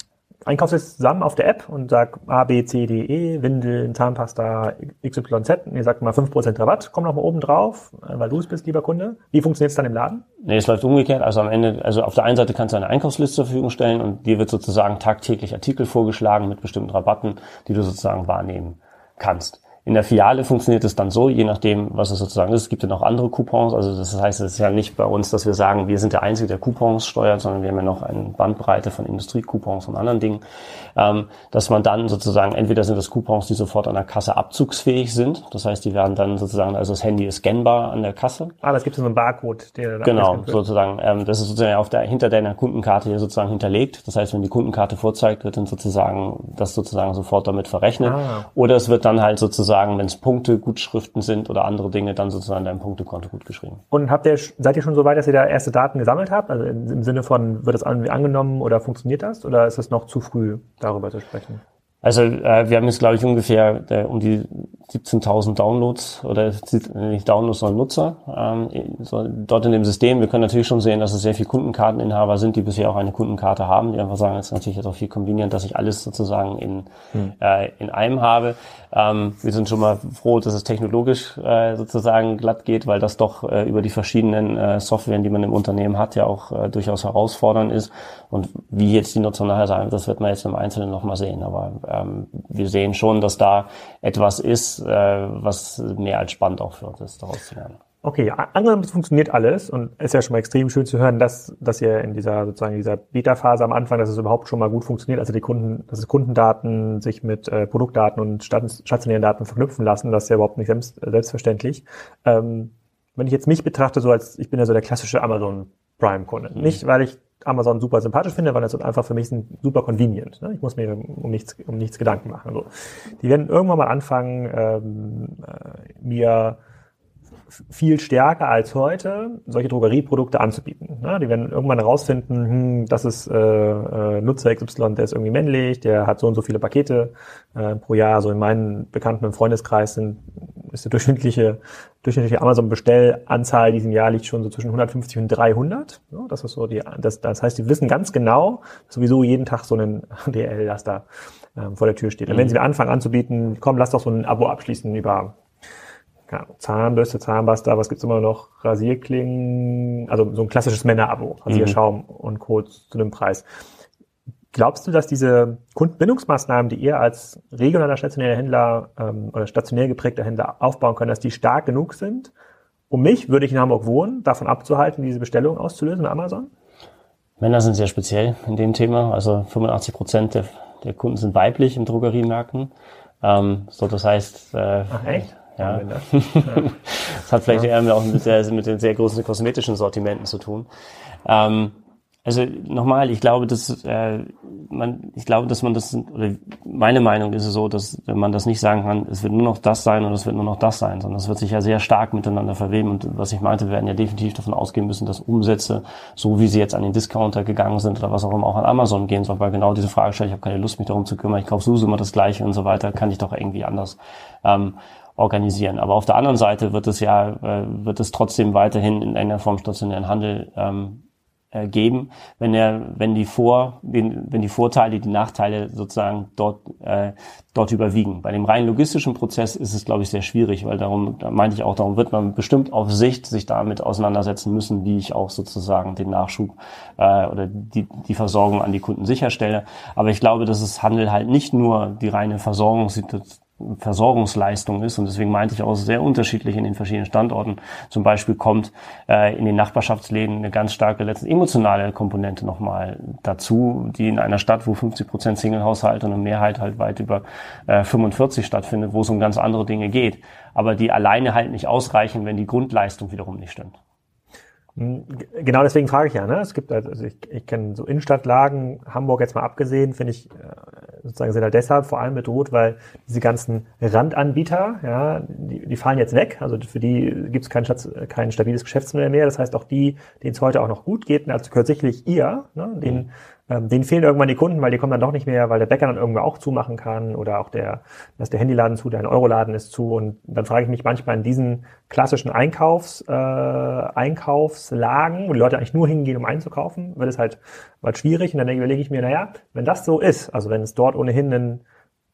A: Einkaufsliste zusammen auf der App und sag A, B, C, D, E, Windeln, Zahnpasta, XYZ und ihr sagt mal 5% Rabatt, komm noch mal oben drauf, äh, weil du es bist, lieber Kunde. Wie funktioniert es dann im Laden?
B: Nee, es läuft umgekehrt. Also am Ende, also auf der einen Seite kannst du eine Einkaufsliste zur Verfügung stellen und dir wird sozusagen tagtäglich Artikel vorgeschlagen mit bestimmten Rabatten, die du sozusagen wahrnehmen kannst. In der Filiale funktioniert es dann so, je nachdem, was es sozusagen ist. Es gibt ja noch andere Coupons. Also das heißt, es ist ja nicht bei uns, dass wir sagen, wir sind der Einzige, der Coupons steuert, sondern wir haben ja noch eine Bandbreite von Industriecoupons und anderen Dingen. Ähm, dass man dann sozusagen, entweder sind das Coupons, die sofort an der Kasse abzugsfähig sind. Das heißt, die werden dann sozusagen, also das Handy ist scannbar an der Kasse.
A: Ah, das gibt so einen Barcode, der
B: dann Genau, sozusagen. Ähm, das ist sozusagen auf der, hinter deiner Kundenkarte hier sozusagen hinterlegt. Das heißt, wenn die Kundenkarte vorzeigt, wird dann sozusagen das sozusagen sofort damit verrechnet. Ah. Oder es wird dann halt sozusagen sozusagen, wenn es Punkte, Gutschriften sind oder andere Dinge, dann sozusagen dein Punktekonto gut geschrieben.
A: Und habt ihr, seid ihr schon so weit, dass ihr da erste Daten gesammelt habt? Also im Sinne von, wird das irgendwie angenommen oder funktioniert das? Oder ist es noch zu früh, darüber zu sprechen?
B: Also äh, wir haben jetzt, glaube ich, ungefähr äh, um die 17.000 Downloads oder nicht Downloads, sondern Nutzer ähm, so, dort in dem System. Wir können natürlich schon sehen, dass es sehr viele Kundenkarteninhaber sind, die bisher auch eine Kundenkarte haben, die einfach sagen, es ist natürlich jetzt auch viel convenient, dass ich alles sozusagen in, hm. äh, in einem habe. Ähm, wir sind schon mal froh, dass es technologisch äh, sozusagen glatt geht, weil das doch äh, über die verschiedenen äh, Softwaren, die man im Unternehmen hat, ja auch äh, durchaus herausfordernd ist. Und wie jetzt die Nutzer nachher sagen, das wird man jetzt im Einzelnen nochmal sehen. Aber ähm, wir sehen schon, dass da etwas ist, äh, was mehr als spannend auch für uns ist, daraus zu lernen.
A: Okay, angenommen, es funktioniert alles und ist ja schon mal extrem schön zu hören, dass, dass ihr in dieser sozusagen dieser Beta-Phase am Anfang, dass es überhaupt schon mal gut funktioniert, also die Kunden, dass es Kundendaten sich mit äh, Produktdaten und stationären Daten verknüpfen lassen, das ist ja überhaupt nicht selbst, äh, selbstverständlich. Ähm, wenn ich jetzt mich betrachte, so als ich bin ja so der klassische Amazon Prime-Kunde. Mhm. Nicht, weil ich Amazon super sympathisch finde, weil es einfach für mich super convenient. Ne? Ich muss mir um nichts, um nichts Gedanken machen. So. Die werden irgendwann mal anfangen, ähm, äh, mir viel stärker als heute solche Drogerieprodukte anzubieten. Ne? Die werden irgendwann herausfinden, hm, das ist äh, äh, Nutzer XY, der ist irgendwie männlich, der hat so und so viele Pakete äh, pro Jahr. So in meinen Bekannten im Freundeskreis sind, ist die durchschnittliche, durchschnittliche Amazon-Bestellanzahl diesem Jahr liegt schon so zwischen 150 und 300. Ja, das ist so die, das, das heißt, die wissen ganz genau, dass sowieso jeden Tag so ein DL-Laster ähm, vor der Tür steht. Und wenn mhm. sie anfangen anzubieten, komm, lass doch so ein Abo abschließen über ja, Zahnbürste, Zahnpasta, was gibt's immer noch? Rasierklingen, also so ein klassisches Männerabo, Rasierschaum mhm. und Co. zu dem Preis. Glaubst du, dass diese Kundenbindungsmaßnahmen, die ihr als regionaler stationärer Händler ähm, oder stationär geprägter Händler aufbauen können, dass die stark genug sind, um mich, würde ich in Hamburg wohnen, davon abzuhalten, diese Bestellung auszulösen bei Amazon?
B: Männer sind sehr speziell in dem Thema. Also 85 Prozent der, der Kunden sind weiblich in Drogeriemärkten. Ähm, so, das heißt,
A: äh, Ach, echt?
B: Ja. das hat vielleicht ja. eher auch mit, der, mit den sehr großen kosmetischen Sortimenten zu tun. Ähm, also nochmal, ich glaube, dass äh, man, ich glaube, dass man das, oder meine Meinung ist es so, dass man das nicht sagen kann, es wird nur noch das sein oder es wird nur noch das sein, sondern es wird sich ja sehr stark miteinander verweben. Und was ich meinte, wir werden ja definitiv davon ausgehen müssen, dass Umsätze, so wie sie jetzt an den Discounter gegangen sind oder was auch immer, auch an Amazon gehen soll, weil genau diese Frage stellt, ich habe keine Lust, mich darum zu kümmern, ich kaufe sowieso immer das Gleiche und so weiter, kann ich doch irgendwie anders. Ähm, organisieren. Aber auf der anderen Seite wird es ja, äh, wird es trotzdem weiterhin in einer Form stationären Handel ähm, äh, geben, wenn er, wenn die Vor, wenn die Vorteile, die Nachteile sozusagen dort äh, dort überwiegen. Bei dem rein logistischen Prozess ist es, glaube ich, sehr schwierig, weil darum, da meinte ich auch, darum wird man bestimmt auf Sicht sich damit auseinandersetzen müssen, wie ich auch sozusagen den Nachschub äh, oder die die Versorgung an die Kunden sicherstelle. Aber ich glaube, dass es Handel halt nicht nur die reine Versorgungssituation Versorgungsleistung ist. Und deswegen meinte ich auch sehr unterschiedlich in den verschiedenen Standorten. Zum Beispiel kommt äh, in den Nachbarschaftsläden eine ganz starke letzte emotionale Komponente nochmal dazu, die in einer Stadt, wo 50 Prozent Single-Haushalte und eine Mehrheit halt weit über äh, 45 stattfindet, wo es um ganz andere Dinge geht. Aber die alleine halt nicht ausreichen, wenn die Grundleistung wiederum nicht stimmt.
A: Genau deswegen frage ich ja. Ne? Es gibt also ich, ich kenne so Innenstadtlagen, Hamburg jetzt mal abgesehen, finde ich äh, sozusagen sind halt deshalb vor allem bedroht, weil diese ganzen Randanbieter, ja, die, die fallen jetzt weg. Also für die gibt es kein, kein stabiles Geschäftsmodell mehr. Das heißt auch die, denen es heute auch noch gut geht, dazu gehört ihr, ne, den ähm, denen fehlen irgendwann die Kunden, weil die kommen dann doch nicht mehr, weil der Bäcker dann irgendwo auch zumachen kann oder auch der, dass der Handyladen zu, der Euroladen ist zu. Und dann frage ich mich manchmal in diesen klassischen Einkaufs, äh, Einkaufslagen, wo die Leute eigentlich nur hingehen, um einzukaufen, wird es halt, wird schwierig. Und dann überlege ich mir, naja, wenn das so ist, also wenn es dort ohnehin einen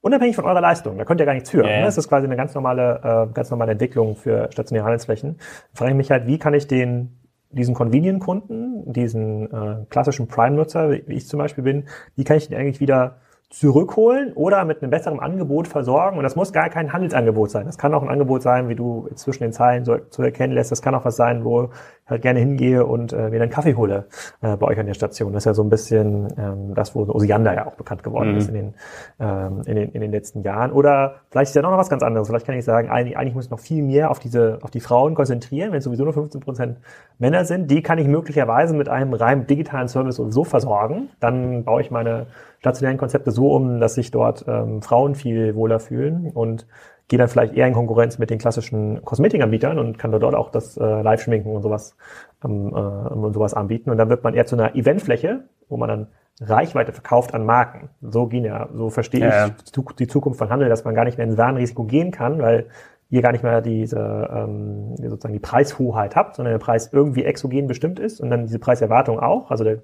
A: unabhängig von eurer Leistung, da könnt ihr gar nichts für. Ja. Ne? Das ist quasi eine ganz normale, äh, ganz normale Entwicklung für stationäre Handelsflächen. Frage ich mich halt, wie kann ich den diesen Convenient-Kunden, diesen äh, klassischen Prime-Nutzer, wie ich zum Beispiel bin, wie kann ich den eigentlich wieder zurückholen oder mit einem besseren Angebot versorgen. Und das muss gar kein Handelsangebot sein. Das kann auch ein Angebot sein, wie du zwischen den Zeilen so, zu erkennen lässt. Das kann auch was sein, wo halt gerne hingehe und äh, mir dann Kaffee hole äh, bei euch an der Station. Das ist ja so ein bisschen ähm, das, wo Osiander ja auch bekannt geworden mhm. ist in den, ähm, in, den, in den letzten Jahren. Oder vielleicht ist ja noch was ganz anderes. Vielleicht kann ich sagen, eigentlich, eigentlich muss ich noch viel mehr auf diese, auf die Frauen konzentrieren, wenn es sowieso nur 15 Prozent Männer sind. Die kann ich möglicherweise mit einem rein digitalen Service sowieso versorgen. Dann baue ich meine stationären Konzepte so um, dass sich dort ähm, Frauen viel wohler fühlen und gehe dann vielleicht eher in Konkurrenz mit den klassischen Kosmetikanbietern und kann dort auch das äh, Live-Schminken und sowas ähm, äh, und sowas anbieten. Und dann wird man eher zu einer Eventfläche, wo man dann Reichweite verkauft an Marken. So gehen ja, so verstehe ja. ich die Zukunft von Handel, dass man gar nicht mehr ins Warenrisiko gehen kann, weil ihr gar nicht mehr diese ähm, sozusagen die Preishoheit habt, sondern der Preis irgendwie exogen bestimmt ist und dann diese Preiserwartung auch. Also der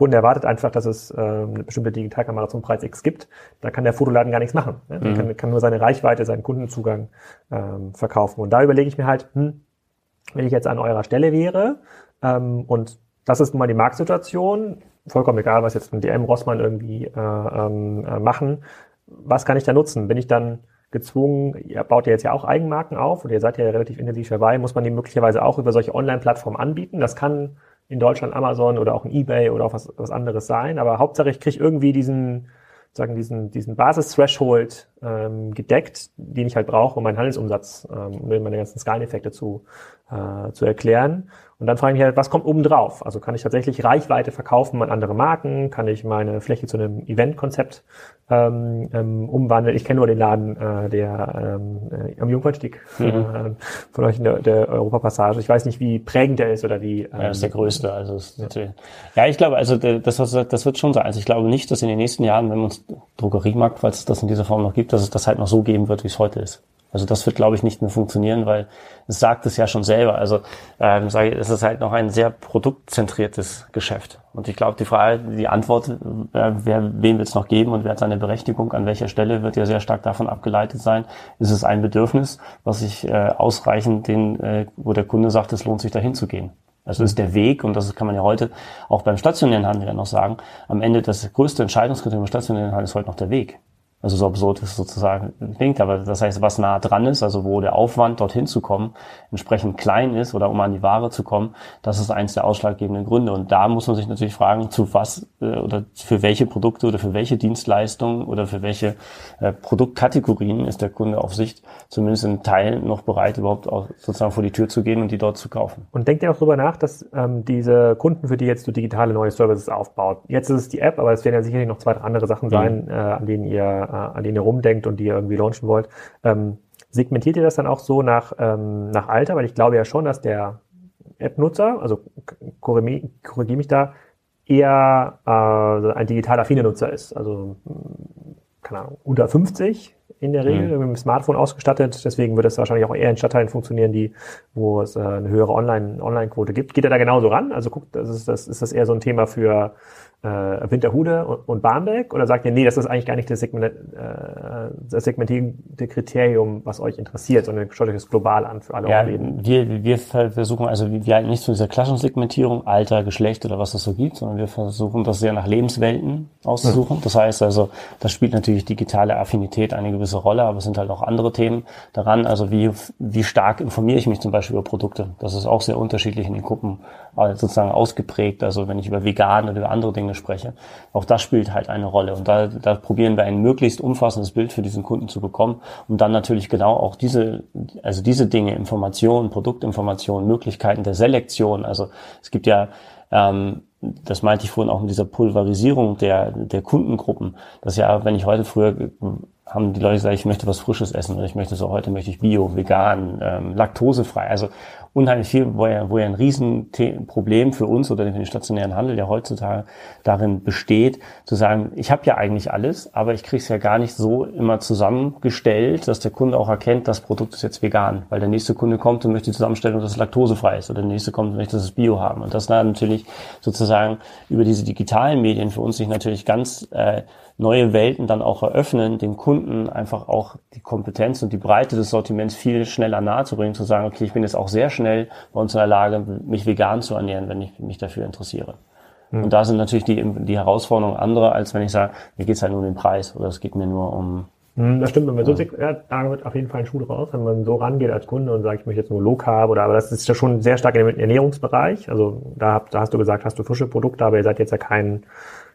A: Kunde erwartet einfach, dass es äh, eine bestimmte Digitalkamera zum Preis X gibt. Da kann der Fotoladen gar nichts machen. Ne? Mhm. kann, kann nur seine Reichweite, seinen Kundenzugang ähm, verkaufen. Und da überlege ich mir halt, hm, wenn ich jetzt an eurer Stelle wäre ähm, und das ist nun mal die Marktsituation, vollkommen egal, was jetzt ein DM, Rossmann irgendwie äh, ähm, äh, machen, was kann ich da nutzen? Bin ich dann gezwungen, ihr baut ja jetzt ja auch Eigenmarken auf und ihr seid ja relativ intensiv dabei, muss man die möglicherweise auch über solche Online-Plattformen anbieten. Das kann in Deutschland Amazon oder auch ein Ebay oder auch was, was anderes sein. Aber Hauptsache, ich kriege irgendwie diesen, sagen diesen, diesen Basis-Threshold ähm, gedeckt, den ich halt brauche, um meinen Handelsumsatz, ähm, um meine ganzen Skaleneffekte zu, äh, zu erklären. Und dann frage ich mich halt, was kommt oben drauf? Also kann ich tatsächlich Reichweite verkaufen an andere Marken? Kann ich meine Fläche zu einem Event-Konzept ähm, ähm, umwandeln? Ich kenne nur den Laden, äh, der ähm, äh, am Jungfernstieg mhm. äh, von euch in der, der Europapassage. Ich weiß nicht, wie prägend der ist oder wie. Ähm,
B: ja, ist der größte. Also ist ja. ja, ich glaube, also das, das wird schon sein. Also ich glaube nicht, dass in den nächsten Jahren, wenn wir uns Drogeriemarkt, falls es das in dieser Form noch gibt, dass es das halt noch so geben wird, wie es heute ist. Also das wird, glaube ich, nicht mehr funktionieren, weil es sagt es ja schon selber. Also ähm, sage ich, es ist halt noch ein sehr produktzentriertes Geschäft. Und ich glaube, die Frage, die Antwort, äh, wer, wem wird es noch geben und wer hat seine Berechtigung, an welcher Stelle, wird ja sehr stark davon abgeleitet sein. Ist es ein Bedürfnis, was sich äh, ausreichend den, äh, wo der Kunde sagt, es lohnt sich dahin zu gehen. Also ist der Weg, und das kann man ja heute auch beim stationären Handel ja noch sagen, am Ende das größte Entscheidungskriterium im stationären Handel ist heute noch der Weg. Also so absurd es sozusagen klingt, aber das heißt, was nah dran ist, also wo der Aufwand dorthin zu kommen entsprechend klein ist oder um an die Ware zu kommen, das ist eins der ausschlaggebenden Gründe. Und da muss man sich natürlich fragen, zu was äh, oder für welche Produkte oder für welche Dienstleistungen oder für welche äh, Produktkategorien ist der Kunde auf Sicht zumindest in Teilen noch bereit, überhaupt auch sozusagen vor die Tür zu gehen und die dort zu kaufen.
A: Und denkt ihr auch darüber nach, dass ähm, diese Kunden, für die jetzt so digitale neue Services aufbaut, jetzt ist es die App, aber es werden ja sicherlich noch zwei, drei andere Sachen sein, mhm. äh, an denen ihr an denen ihr rumdenkt und die ihr irgendwie launchen wollt. Ähm, segmentiert ihr das dann auch so nach, ähm, nach Alter? Weil ich glaube ja schon, dass der App-Nutzer, also korrigiere mich da, eher äh, ein digital affiner Nutzer ist. Also, keine Ahnung, unter 50 in der Regel, mhm. mit dem Smartphone ausgestattet. Deswegen wird es wahrscheinlich auch eher in Stadtteilen funktionieren, die, wo es äh, eine höhere Online, Online-Quote gibt. Geht er da genauso ran? Also guckt, das ist, das, ist das eher so ein Thema für äh, Winterhude und, Barmbek? Oder sagt ihr, nee, das ist eigentlich gar nicht das, Segment, äh, das segmentierende Kriterium, was euch interessiert, sondern schaut euch das global an für alle
B: ja, Wir, wir versuchen, also wir halten nicht zu dieser klassischen Segmentierung, Alter, Geschlecht oder was es so gibt, sondern wir versuchen das sehr nach Lebenswelten auszusuchen. Mhm. Das heißt also, das spielt natürlich digitale Affinität eine gewisse Rolle, aber es sind halt auch andere Themen daran. Also wie, wie stark informiere ich mich zum Beispiel über Produkte? Das ist auch sehr unterschiedlich in den Gruppen sozusagen ausgeprägt. Also wenn ich über vegan oder über andere Dinge spreche. Auch das spielt halt eine Rolle. Und da, da probieren wir ein möglichst umfassendes Bild für diesen Kunden zu bekommen, um dann natürlich genau auch diese, also diese Dinge, Informationen, Produktinformationen, Möglichkeiten der Selektion. Also es gibt ja ähm, das meinte ich vorhin auch mit dieser Pulverisierung der, der Kundengruppen. Das ja, wenn ich heute früher haben die Leute gesagt, ich möchte was Frisches essen oder ich möchte so, heute möchte ich Bio, vegan, ähm, laktosefrei. Also unheimlich viel, wo ja, wo ja ein Riesenproblem für uns oder für den stationären Handel ja heutzutage darin besteht, zu sagen, ich habe ja eigentlich alles, aber ich kriege es ja gar nicht so immer zusammengestellt, dass der Kunde auch erkennt, das Produkt ist jetzt vegan, weil der nächste Kunde kommt und möchte die Zusammenstellung, dass es laktosefrei ist oder der nächste kommt und möchte, dass es Bio haben. Und das natürlich sozusagen über diese digitalen Medien für uns sich natürlich ganz äh, neue Welten dann auch eröffnen, dem Kunden einfach auch die Kompetenz und die Breite des Sortiments viel schneller nahezubringen, zu sagen, okay, ich bin jetzt auch sehr schnell bei uns in der Lage, mich vegan zu ernähren, wenn ich mich dafür interessiere. Mhm. Und da sind natürlich die, die Herausforderungen andere, als wenn ich sage, mir geht es halt nur um den Preis oder es geht mir nur um
A: hm, das stimmt, wenn man so sieht, ja, da wird auf jeden Fall ein Schuh draus, wenn man so rangeht als Kunde und sagt, ich möchte jetzt nur Low Carb oder, aber das ist ja schon sehr stark im Ernährungsbereich. Also da, da hast du gesagt, hast du frische Produkte, aber ihr seid jetzt ja kein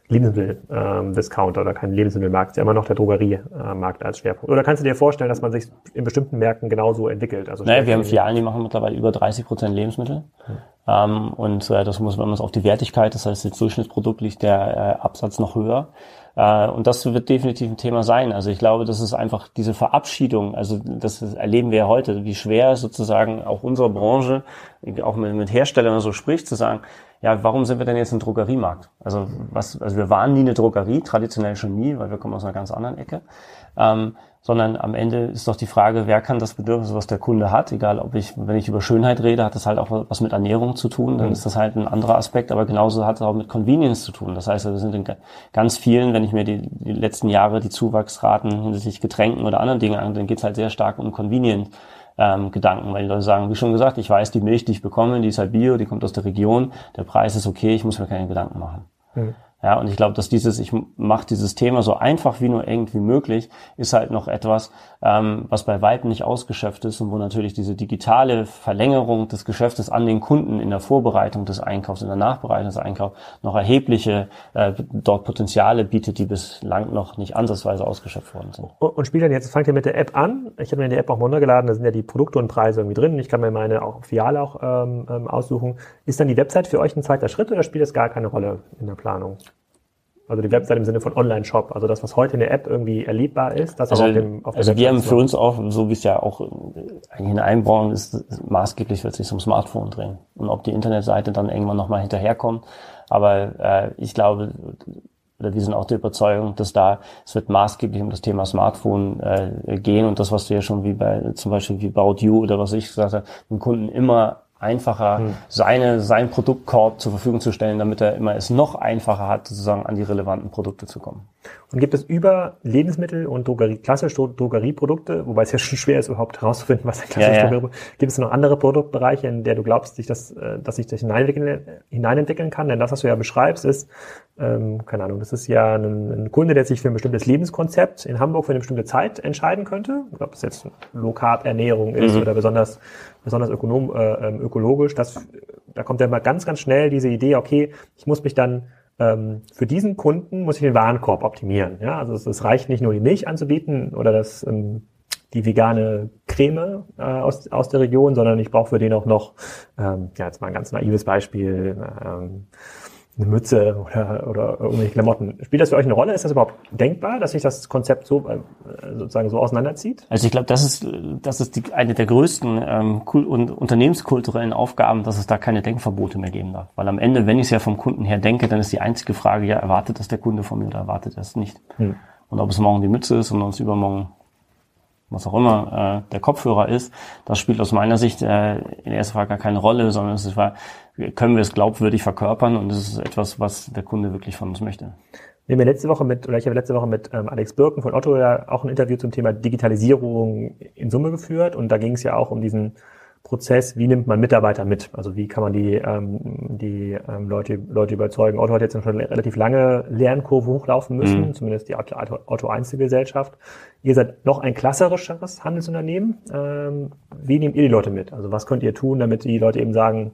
A: Lebensmittel-Discounter ähm, oder kein Lebensmittelmarkt, ist ja immer noch der Drogeriemarkt als Schwerpunkt. Oder kannst du dir vorstellen, dass man sich in bestimmten Märkten genauso entwickelt?
B: Also naja, wir haben Filialen, die machen mittlerweile über 30 Prozent Lebensmittel. Hm. Ähm, und äh, das muss man auf die Wertigkeit, das heißt, das Durchschnittsprodukt liegt der äh, Absatz noch höher. Äh, und das wird definitiv ein Thema sein. Also ich glaube, das ist einfach diese Verabschiedung, also das erleben wir ja heute, wie schwer sozusagen auch unsere Branche, auch mit, mit Herstellern so spricht, zu sagen, ja, warum sind wir denn jetzt ein Drogeriemarkt? Also was, also wir waren nie eine Drogerie, traditionell schon nie, weil wir kommen aus einer ganz anderen Ecke. Ähm, sondern am Ende ist doch die Frage, wer kann das Bedürfnis, was der Kunde hat, egal ob ich, wenn ich über Schönheit rede, hat das halt auch was mit Ernährung zu tun, dann mhm. ist das halt ein anderer Aspekt, aber genauso hat es auch mit Convenience zu tun. Das heißt, wir sind in ganz vielen, wenn ich mir die, die letzten Jahre die Zuwachsraten hinsichtlich Getränken oder anderen Dingen an, dann geht es halt sehr stark um Convenience ähm, Gedanken, weil die Leute sagen, wie schon gesagt, ich weiß, die Milch, die ich bekomme, die ist halt bio, die kommt aus der Region, der Preis ist okay, ich muss mir keine Gedanken machen. Mhm. Ja, und ich glaube, dass dieses, ich mache dieses Thema so einfach wie nur irgendwie möglich, ist halt noch etwas, ähm, was bei weitem nicht ausgeschöpft ist und wo natürlich diese digitale Verlängerung des Geschäftes an den Kunden in der Vorbereitung des Einkaufs, in der Nachbereitung des Einkaufs noch erhebliche äh, dort Potenziale bietet, die bislang noch nicht ansatzweise ausgeschöpft worden sind.
A: Und spielt dann jetzt, fangt ihr mit der App an. Ich habe mir die App auch runtergeladen, da sind ja die Produkte und Preise irgendwie drin. Ich kann mir meine auch Filiale auch ähm, ähm aussuchen. Ist dann die Website für euch ein zweiter Schritt oder spielt das gar keine Rolle in der Planung? Also die Website im Sinne von Online-Shop, also das, was heute in der App irgendwie erlebbar ist, das
B: also,
A: auf
B: dem auf der Also wir haben für uns auch, so wie es ja auch eigentlich in allen Branchen ist, maßgeblich wird sich zum Smartphone drehen. Und ob die Internetseite dann irgendwann nochmal hinterherkommt. Aber äh, ich glaube, oder wir sind auch der Überzeugung, dass da es wird maßgeblich um das Thema Smartphone äh, gehen und das, was du ja schon wie bei zum Beispiel wie About You oder was ich gesagt habe, den Kunden immer einfacher, hm. seine, sein Produktkorb zur Verfügung zu stellen, damit er immer es noch einfacher hat, sozusagen an die relevanten Produkte zu kommen.
A: Und gibt es über Lebensmittel und Drogerie, klassische Drogerieprodukte, wobei es ja schon schwer ist, überhaupt herauszufinden, was ein klassisches ja, ja. Gibt es noch andere Produktbereiche, in der du glaubst, sich das, äh, dass sich das hineinentwickeln, hineinentwickeln kann? Denn das, was du ja beschreibst, ist, ähm, keine Ahnung, das ist ja ein, ein, Kunde, der sich für ein bestimmtes Lebenskonzept in Hamburg für eine bestimmte Zeit entscheiden könnte. Ob es jetzt Low-Carb-Ernährung ist mhm. oder besonders, besonders ökonom, äh, ähm, ökologisch. Das, da kommt ja mal ganz, ganz schnell diese Idee, okay, ich muss mich dann für diesen Kunden muss ich den Warenkorb optimieren. Ja, also es, es reicht nicht nur die Milch anzubieten oder das ähm, die vegane Creme äh, aus, aus der Region, sondern ich brauche für den auch noch, ähm, ja, jetzt mal ein ganz naives Beispiel, ähm, eine Mütze oder, oder irgendwelche Klamotten. Spielt das für euch eine Rolle? Ist das überhaupt denkbar, dass sich das Konzept so äh, sozusagen so auseinanderzieht?
B: Also ich glaube, das ist das ist die, eine der größten ähm, und unternehmenskulturellen Aufgaben, dass es da keine Denkverbote mehr geben darf. Weil am Ende, wenn ich es ja vom Kunden her denke, dann ist die einzige Frage, ja, erwartet das der Kunde von mir oder erwartet er es nicht? Hm. Und ob es morgen die Mütze ist und uns übermorgen was auch immer äh, der Kopfhörer ist, das spielt aus meiner Sicht äh, in erster Frage gar keine Rolle, sondern es war, können wir es glaubwürdig verkörpern und es ist etwas, was der Kunde wirklich von uns möchte.
A: Wir haben ja letzte Woche mit, oder ich habe letzte Woche mit ähm, Alex Birken von Otto ja auch ein Interview zum Thema Digitalisierung in Summe geführt und da ging es ja auch um diesen Prozess, wie nimmt man Mitarbeiter mit? Also wie kann man die, ähm, die ähm, Leute, Leute überzeugen? Otto hat jetzt schon eine relativ lange Lernkurve hochlaufen müssen, mhm. zumindest die Otto Einzelgesellschaft. Ihr seid noch ein klassischeres Handelsunternehmen. Ähm, wie nehmt ihr die Leute mit? Also was könnt ihr tun, damit die Leute eben sagen,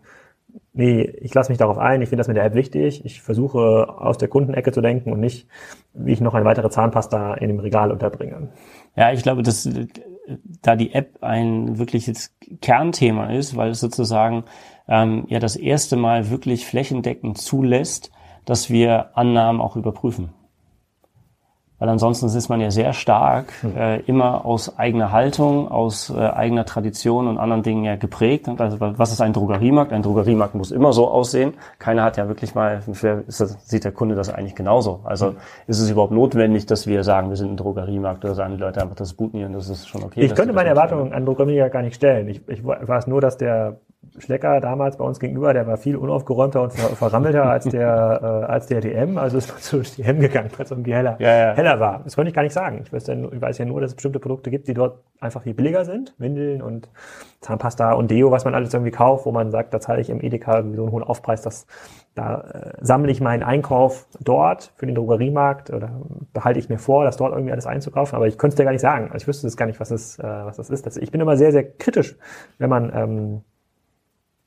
A: nee, ich lasse mich darauf ein, ich finde das mit der App wichtig, ich versuche aus der Kundenecke zu denken und nicht, wie ich noch eine weitere Zahnpasta in dem Regal unterbringe.
B: Ja, ich glaube, dass da die App ein wirkliches Kernthema ist, weil es sozusagen ähm, ja das erste Mal wirklich flächendeckend zulässt, dass wir Annahmen auch überprüfen. Weil ansonsten ist man ja sehr stark
A: Hm.
B: äh, immer aus eigener Haltung, aus äh, eigener Tradition und anderen Dingen ja geprägt. Und also was ist ein Drogeriemarkt? Ein Drogeriemarkt muss immer so aussehen. Keiner hat ja wirklich mal, das, sieht der Kunde das eigentlich genauso? Also
A: Hm.
B: ist es überhaupt notwendig, dass wir sagen, wir sind ein Drogeriemarkt oder sagen die Leute einfach, das ist Butni und das ist schon okay.
A: Ich könnte meine. Erwartungen an Drogerie gar nicht stellen. Ich, ich weiß nur, dass der Schlecker damals bei uns gegenüber, der war viel unaufgeräumter und ver verrammelter als der, äh, als der DM. Also es war zu DM gegangen, weil es irgendwie heller,
B: Ja, ja.
A: heller war. Das konnte ich gar nicht sagen. Ich weiß, ja nur, ich weiß ja nur, dass es bestimmte Produkte gibt, die dort einfach viel billiger sind. Windeln und Zahnpasta und Deo, was man alles irgendwie kauft, wo man sagt, da zahle ich im Edeka irgendwie so einen hohen Aufpreis, dass da äh, sammle ich meinen Einkauf dort für den Drogeriemarkt oder behalte ich mir vor, das dort irgendwie alles einzukaufen. Aber ich könnte es dir gar nicht sagen. Also ich wüsste es gar nicht, was das, äh, was das ist. Das, ich bin immer sehr, sehr kritisch, wenn man ähm,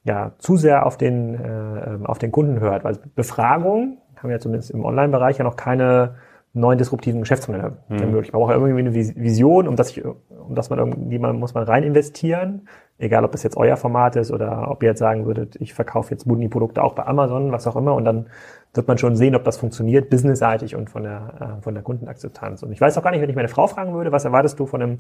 A: ja zu sehr auf den, äh, ähm, auf den Kunden hört. Weil Befragung haben wir ja zumindest im Online-Bereich ja noch keine neuen disruptiven Geschäftsmodelle möglich. Man braucht ja irgendwie eine Vis- Vision, um das, ich, um das man irgendwie man, muss man rein investieren. Egal, ob das jetzt euer Format ist oder ob ihr jetzt sagen würdet, ich verkaufe jetzt Buni-Produkte auch bei Amazon, was auch immer. Und dann wird man schon sehen, ob das funktioniert, businessseitig und von der, äh, von der Kundenakzeptanz. Und ich weiß auch gar nicht, wenn ich meine Frau fragen würde, was erwartest du von einem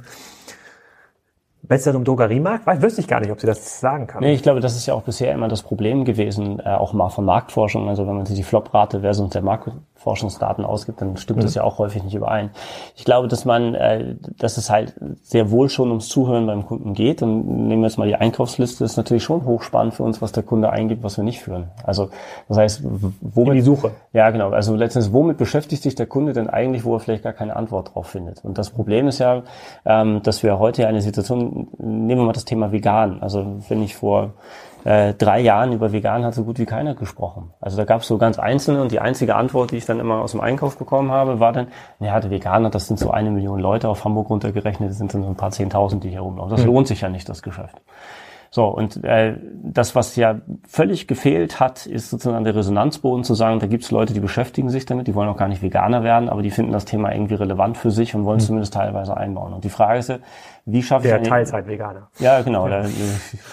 A: besseren Drogeriemarkt? Weiß, wüsste ich gar nicht, ob sie das sagen kann.
B: Nee, ich glaube, das ist ja auch bisher immer das Problem gewesen, äh, auch mal von Marktforschung. Also wenn man sich die Flop-Rate versus der Marktforschungsdaten ausgibt, dann stimmt das ja auch häufig nicht überein. Ich glaube, dass man, äh, dass es halt sehr wohl schon ums Zuhören beim Kunden geht. Und nehmen wir jetzt mal die Einkaufsliste, ist natürlich schon hochspannend für uns, was der Kunde eingibt, was wir nicht führen. Also das heißt, womit
A: In die Suche.
B: ja, genau. Also letztendlich, womit beschäftigt sich der Kunde denn eigentlich, wo er vielleicht gar keine Antwort drauf findet? Und das Problem ist ja, ähm, dass wir heute ja eine Situation, nehmen wir mal das Thema vegan. Also wenn ich vor äh, drei Jahren über vegan hat so gut wie keiner gesprochen. Also da gab es so ganz einzelne und die einzige Antwort, die ich dann immer aus dem Einkauf bekommen habe, war dann, ja, der Veganer, das sind so eine Million Leute auf Hamburg runtergerechnet, das sind dann so ein paar Zehntausend, die hier rumlaufen. Das lohnt sich ja nicht, das Geschäft. So, und äh, das, was ja völlig gefehlt hat, ist sozusagen der Resonanzboden zu sagen, da gibt es Leute, die beschäftigen sich damit, die wollen auch gar nicht Veganer werden, aber die finden das Thema irgendwie relevant für sich und wollen es zumindest teilweise einbauen. Und die Frage ist ja, wie schaffe ich
A: Der Teilzeit-Veganer.
B: ja, genau. Da, äh,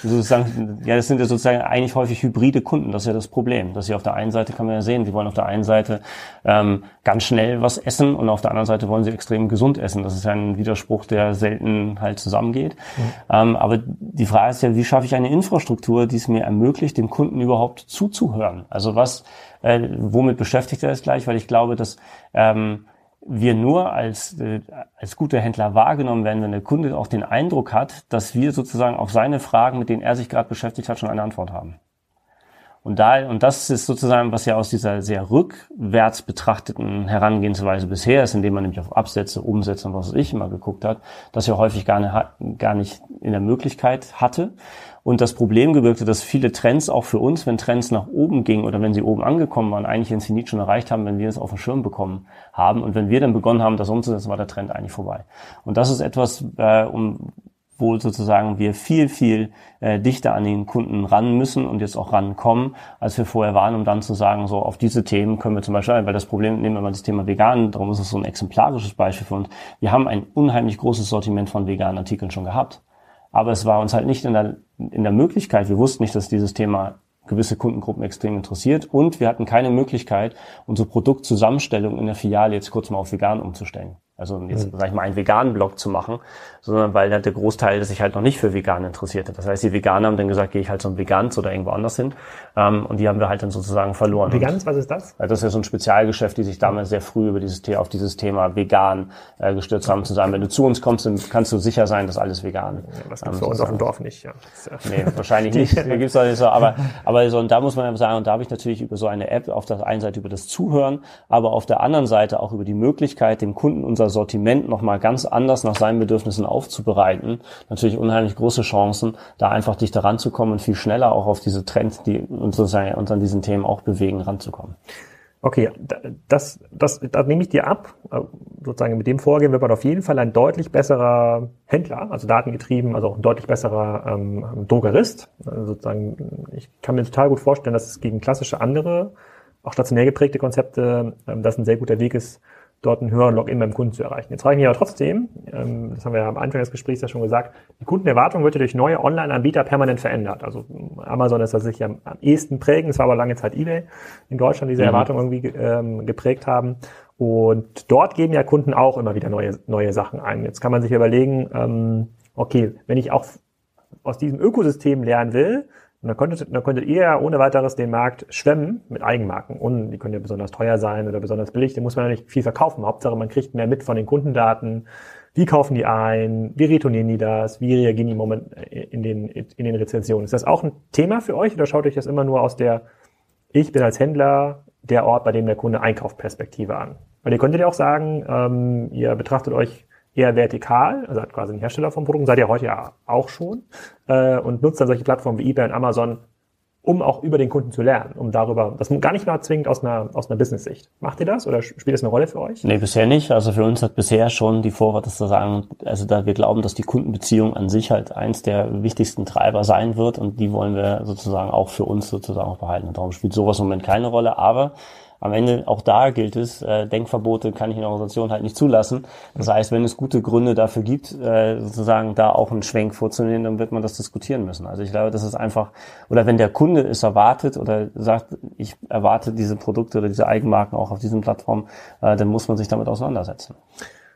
B: sozusagen, ja, das sind ja sozusagen eigentlich häufig hybride Kunden. Das ist ja das Problem. Dass sie auf der einen Seite kann man ja sehen, sie wollen auf der einen Seite ähm, ganz schnell was essen und auf der anderen Seite wollen sie extrem gesund essen. Das ist ja ein Widerspruch, der selten halt zusammengeht. Ähm, aber die Frage ist ja, wie schaffe ich eine Infrastruktur, die es mir ermöglicht, dem Kunden überhaupt zuzuhören? Also was, äh, womit beschäftigt er es gleich? Weil ich glaube, dass ähm, wir nur als, äh, als guter Händler wahrgenommen werden, wenn der Kunde auch den Eindruck hat, dass wir sozusagen auf seine Fragen, mit denen er sich gerade beschäftigt hat, schon eine Antwort haben. Und da, und das ist sozusagen, was ja aus dieser sehr rückwärts betrachteten Herangehensweise bisher ist, indem man nämlich auf Absätze, Umsätze und was weiß ich immer geguckt hat, das ja häufig gar nicht, gar nicht in der Möglichkeit hatte. Und das Problem gewirkte, dass viele Trends auch für uns, wenn Trends nach oben gingen oder wenn sie oben angekommen waren, eigentlich den Zenit schon erreicht haben, wenn wir es auf den Schirm bekommen haben. Und wenn wir dann begonnen haben, das umzusetzen, war der Trend eigentlich vorbei. Und das ist etwas, äh, um wo sozusagen wir viel, viel äh, dichter an den Kunden ran müssen und jetzt auch rankommen, als wir vorher waren, um dann zu sagen, so auf diese Themen können wir zum Beispiel, weil das Problem, nehmen wir mal das Thema vegan, darum ist es so ein exemplarisches Beispiel für uns. Wir haben ein unheimlich großes Sortiment von veganen Artikeln schon gehabt. Aber es war uns halt nicht in der, in der Möglichkeit, wir wussten nicht, dass dieses Thema gewisse Kundengruppen extrem interessiert und wir hatten keine Möglichkeit, unsere Produktzusammenstellung in der Filiale jetzt kurz mal auf vegan umzustellen. Also jetzt, sag ich mal, einen veganen Blog zu machen, sondern weil halt der Großteil sich halt noch nicht für vegan interessierte. Das heißt, die Veganer haben dann gesagt, gehe ich halt zum Veganz oder irgendwo anders hin. Ähm, und die haben wir halt dann sozusagen verloren.
A: Veganz, was ist das?
B: Äh, das ist ja so ein Spezialgeschäft, die sich damals sehr früh über dieses, auf dieses Thema vegan äh, gestürzt haben, zu sagen, wenn du zu uns kommst, dann kannst du sicher sein, dass alles vegan
A: Das gibt's bei uns auf dem Dorf nicht. Ja. Ist, ja-
B: Nee, wahrscheinlich nicht. Da gibt's doch nicht so. Aber, aber so, und da muss man ja sagen, und da habe ich natürlich über so eine App auf der einen Seite über das Zuhören, aber auf der anderen Seite auch über die Möglichkeit, dem Kunden unser Sortiment nochmal ganz anders nach seinen Bedürfnissen aufzubereiten, natürlich unheimlich große Chancen, da einfach dichter ranzukommen und viel schneller auch auf diese Trends, die uns sozusagen uns an diesen Themen auch bewegen, ranzukommen.
A: Okay, da- das, das, das nehme ich dir ab. Sozusagen mit dem Vorgehen wird man auf jeden Fall ein deutlich besserer Händler, also datengetrieben, also auch ein deutlich besserer ähm, Drogerist. Also sozusagen, ich kann mir total gut vorstellen, dass es gegen klassische andere, auch stationär geprägte Konzepte, ähm, das ein sehr guter Weg ist, dort einen höheren Login beim Kunden zu erreichen. Jetzt frage ich mich aber trotzdem, ähm, das haben wir ja am Anfang des Gesprächs ja schon gesagt, die Kundenerwartung wird ja durch neue Online-Anbieter permanent verändert. Also Amazon ist das sicher am ehesten prägen, es war aber lange Zeit eBay in Deutschland, diese Erwartung irgendwie ähm, geprägt haben. Und dort geben ja Kunden auch immer wieder neue, neue Sachen ein. Jetzt kann man sich überlegen, ähm, okay, wenn ich auch aus diesem Ökosystem lernen will, dann könntet, dann könntet ihr ja ohne weiteres den Markt schwemmen mit Eigenmarken. Und die können ja besonders teuer sein oder besonders billig. Da muss man ja nicht viel verkaufen. Hauptsache, man kriegt mehr mit von den Kundendaten. Wie kaufen die ein? Wie retournieren die das? Wie reagieren die Moment in den, in den Rezensionen? Ist das auch ein Thema für euch oder schaut euch das immer nur aus der, ich bin als Händler der Ort, bei dem der Kunde einkauft, Perspektive an? Weil ihr könntet ja auch sagen, ähm, ihr betrachtet euch eher vertikal, also hat quasi ein Hersteller vom Produkt, seid ihr heute ja auch schon, äh, und nutzt dann solche Plattformen wie eBay und Amazon, um auch über den Kunden zu lernen, um darüber, das gar nicht mal zwingend aus einer, aus einer Business-Sicht. Macht ihr das oder spielt das eine Rolle für euch?
B: Nee, bisher nicht. Also für uns hat bisher schon die Vorrat, dass wir sagen, also da wir glauben, dass die Kundenbeziehung an sich halt eins der wichtigsten Treiber sein wird und die wollen wir sozusagen auch für uns sozusagen auch behalten. Und darum spielt sowas im Moment keine Rolle, aber am Ende auch da gilt es, äh, Denkverbote kann ich in der Organisation halt nicht zulassen. Das heißt, wenn es gute Gründe dafür gibt, äh, sozusagen da auch einen Schwenk vorzunehmen, dann wird man das diskutieren müssen. Also ich glaube, das ist einfach, oder wenn der Kunde es erwartet oder sagt, ich erwarte diese Produkte oder diese Eigenmarken auch auf diesen Plattformen, äh, dann muss man sich damit auseinandersetzen.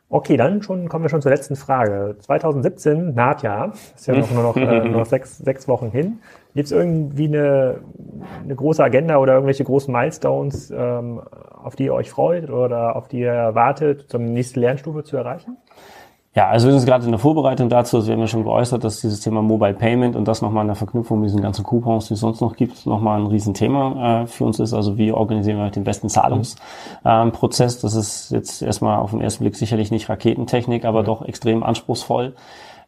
A: Okay, dann schon kommen wir schon zur letzten Frage. 2017, naht ja, ist ja noch, nur noch, äh, nur noch sechs, sechs Wochen hin. Gibt es irgendwie eine, eine große Agenda oder irgendwelche großen Milestones, ähm, auf die ihr euch freut oder auf die ihr wartet, zum nächsten Lernstufe zu erreichen?
B: Ja, also wir sind gerade in der Vorbereitung dazu. Also wir haben ja schon geäußert, dass dieses Thema Mobile Payment und das nochmal in der Verknüpfung mit diesen ganzen Coupons, die es sonst noch gibt, nochmal ein Riesenthema äh, für uns ist. Also wie organisieren wir den besten Zahlungsprozess? Ähm, das ist jetzt erstmal auf den ersten Blick sicherlich nicht Raketentechnik, aber doch extrem anspruchsvoll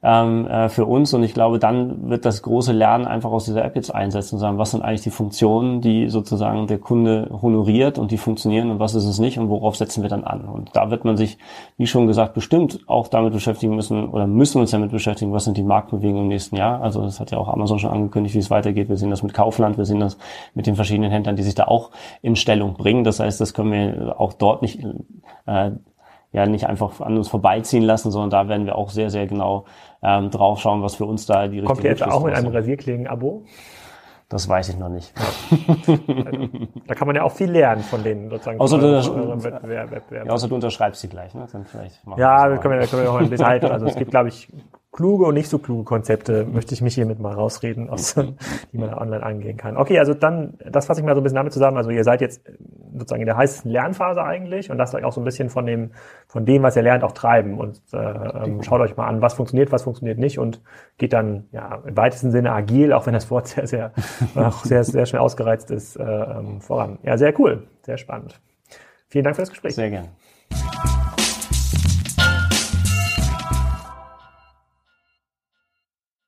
B: ähm, äh, für uns. Und ich glaube, dann wird das große Lernen einfach aus dieser App jetzt einsetzen und sagen, was sind eigentlich die Funktionen, die sozusagen der Kunde honoriert und die funktionieren und was ist es nicht und worauf setzen wir dann an. Und da wird man sich, wie schon gesagt, bestimmt auch damit beschäftigen müssen oder müssen uns damit beschäftigen, was sind die Marktbewegungen im nächsten Jahr. Also das hat ja auch Amazon schon angekündigt, wie es weitergeht. Wir sehen das mit Kaufland, wir sehen das mit den verschiedenen Händlern, die sich da auch in Stellung bringen. Das heißt, das können wir auch dort nicht äh, ja nicht einfach an uns vorbeiziehen lassen, sondern da werden wir auch sehr, sehr genau ähm, drauf schauen, was für uns da die
A: richtige Kommt ihr jetzt auch mit einem Rasierklingen-Abo?
B: Das weiß ich noch nicht.
A: da kann man ja auch viel lernen von denen sozusagen.
B: Außer du, Wettbewerb, Wettbewerb. Ja, außer du unterschreibst sie gleich, ne?
A: Dann vielleicht ja, wir können, wir, können wir auch ein Detail. Also es gibt, glaube ich, kluge und nicht so kluge Konzepte, möchte ich mich hiermit mal rausreden, aus, die man online angehen kann. Okay, also dann, das fasse ich mal so ein bisschen damit zusammen. Also ihr seid jetzt sozusagen in der heißesten Lernphase eigentlich und lasst euch auch so ein bisschen von dem, von dem, was ihr lernt, auch treiben und äh, ähm, schaut euch mal an, was funktioniert, was funktioniert nicht und geht dann ja im weitesten Sinne agil, auch wenn das Wort sehr, sehr, auch sehr, sehr schnell ausgereizt ist, äh, ähm, voran. Ja, sehr cool, sehr spannend. Vielen Dank für das Gespräch.
B: Sehr gerne.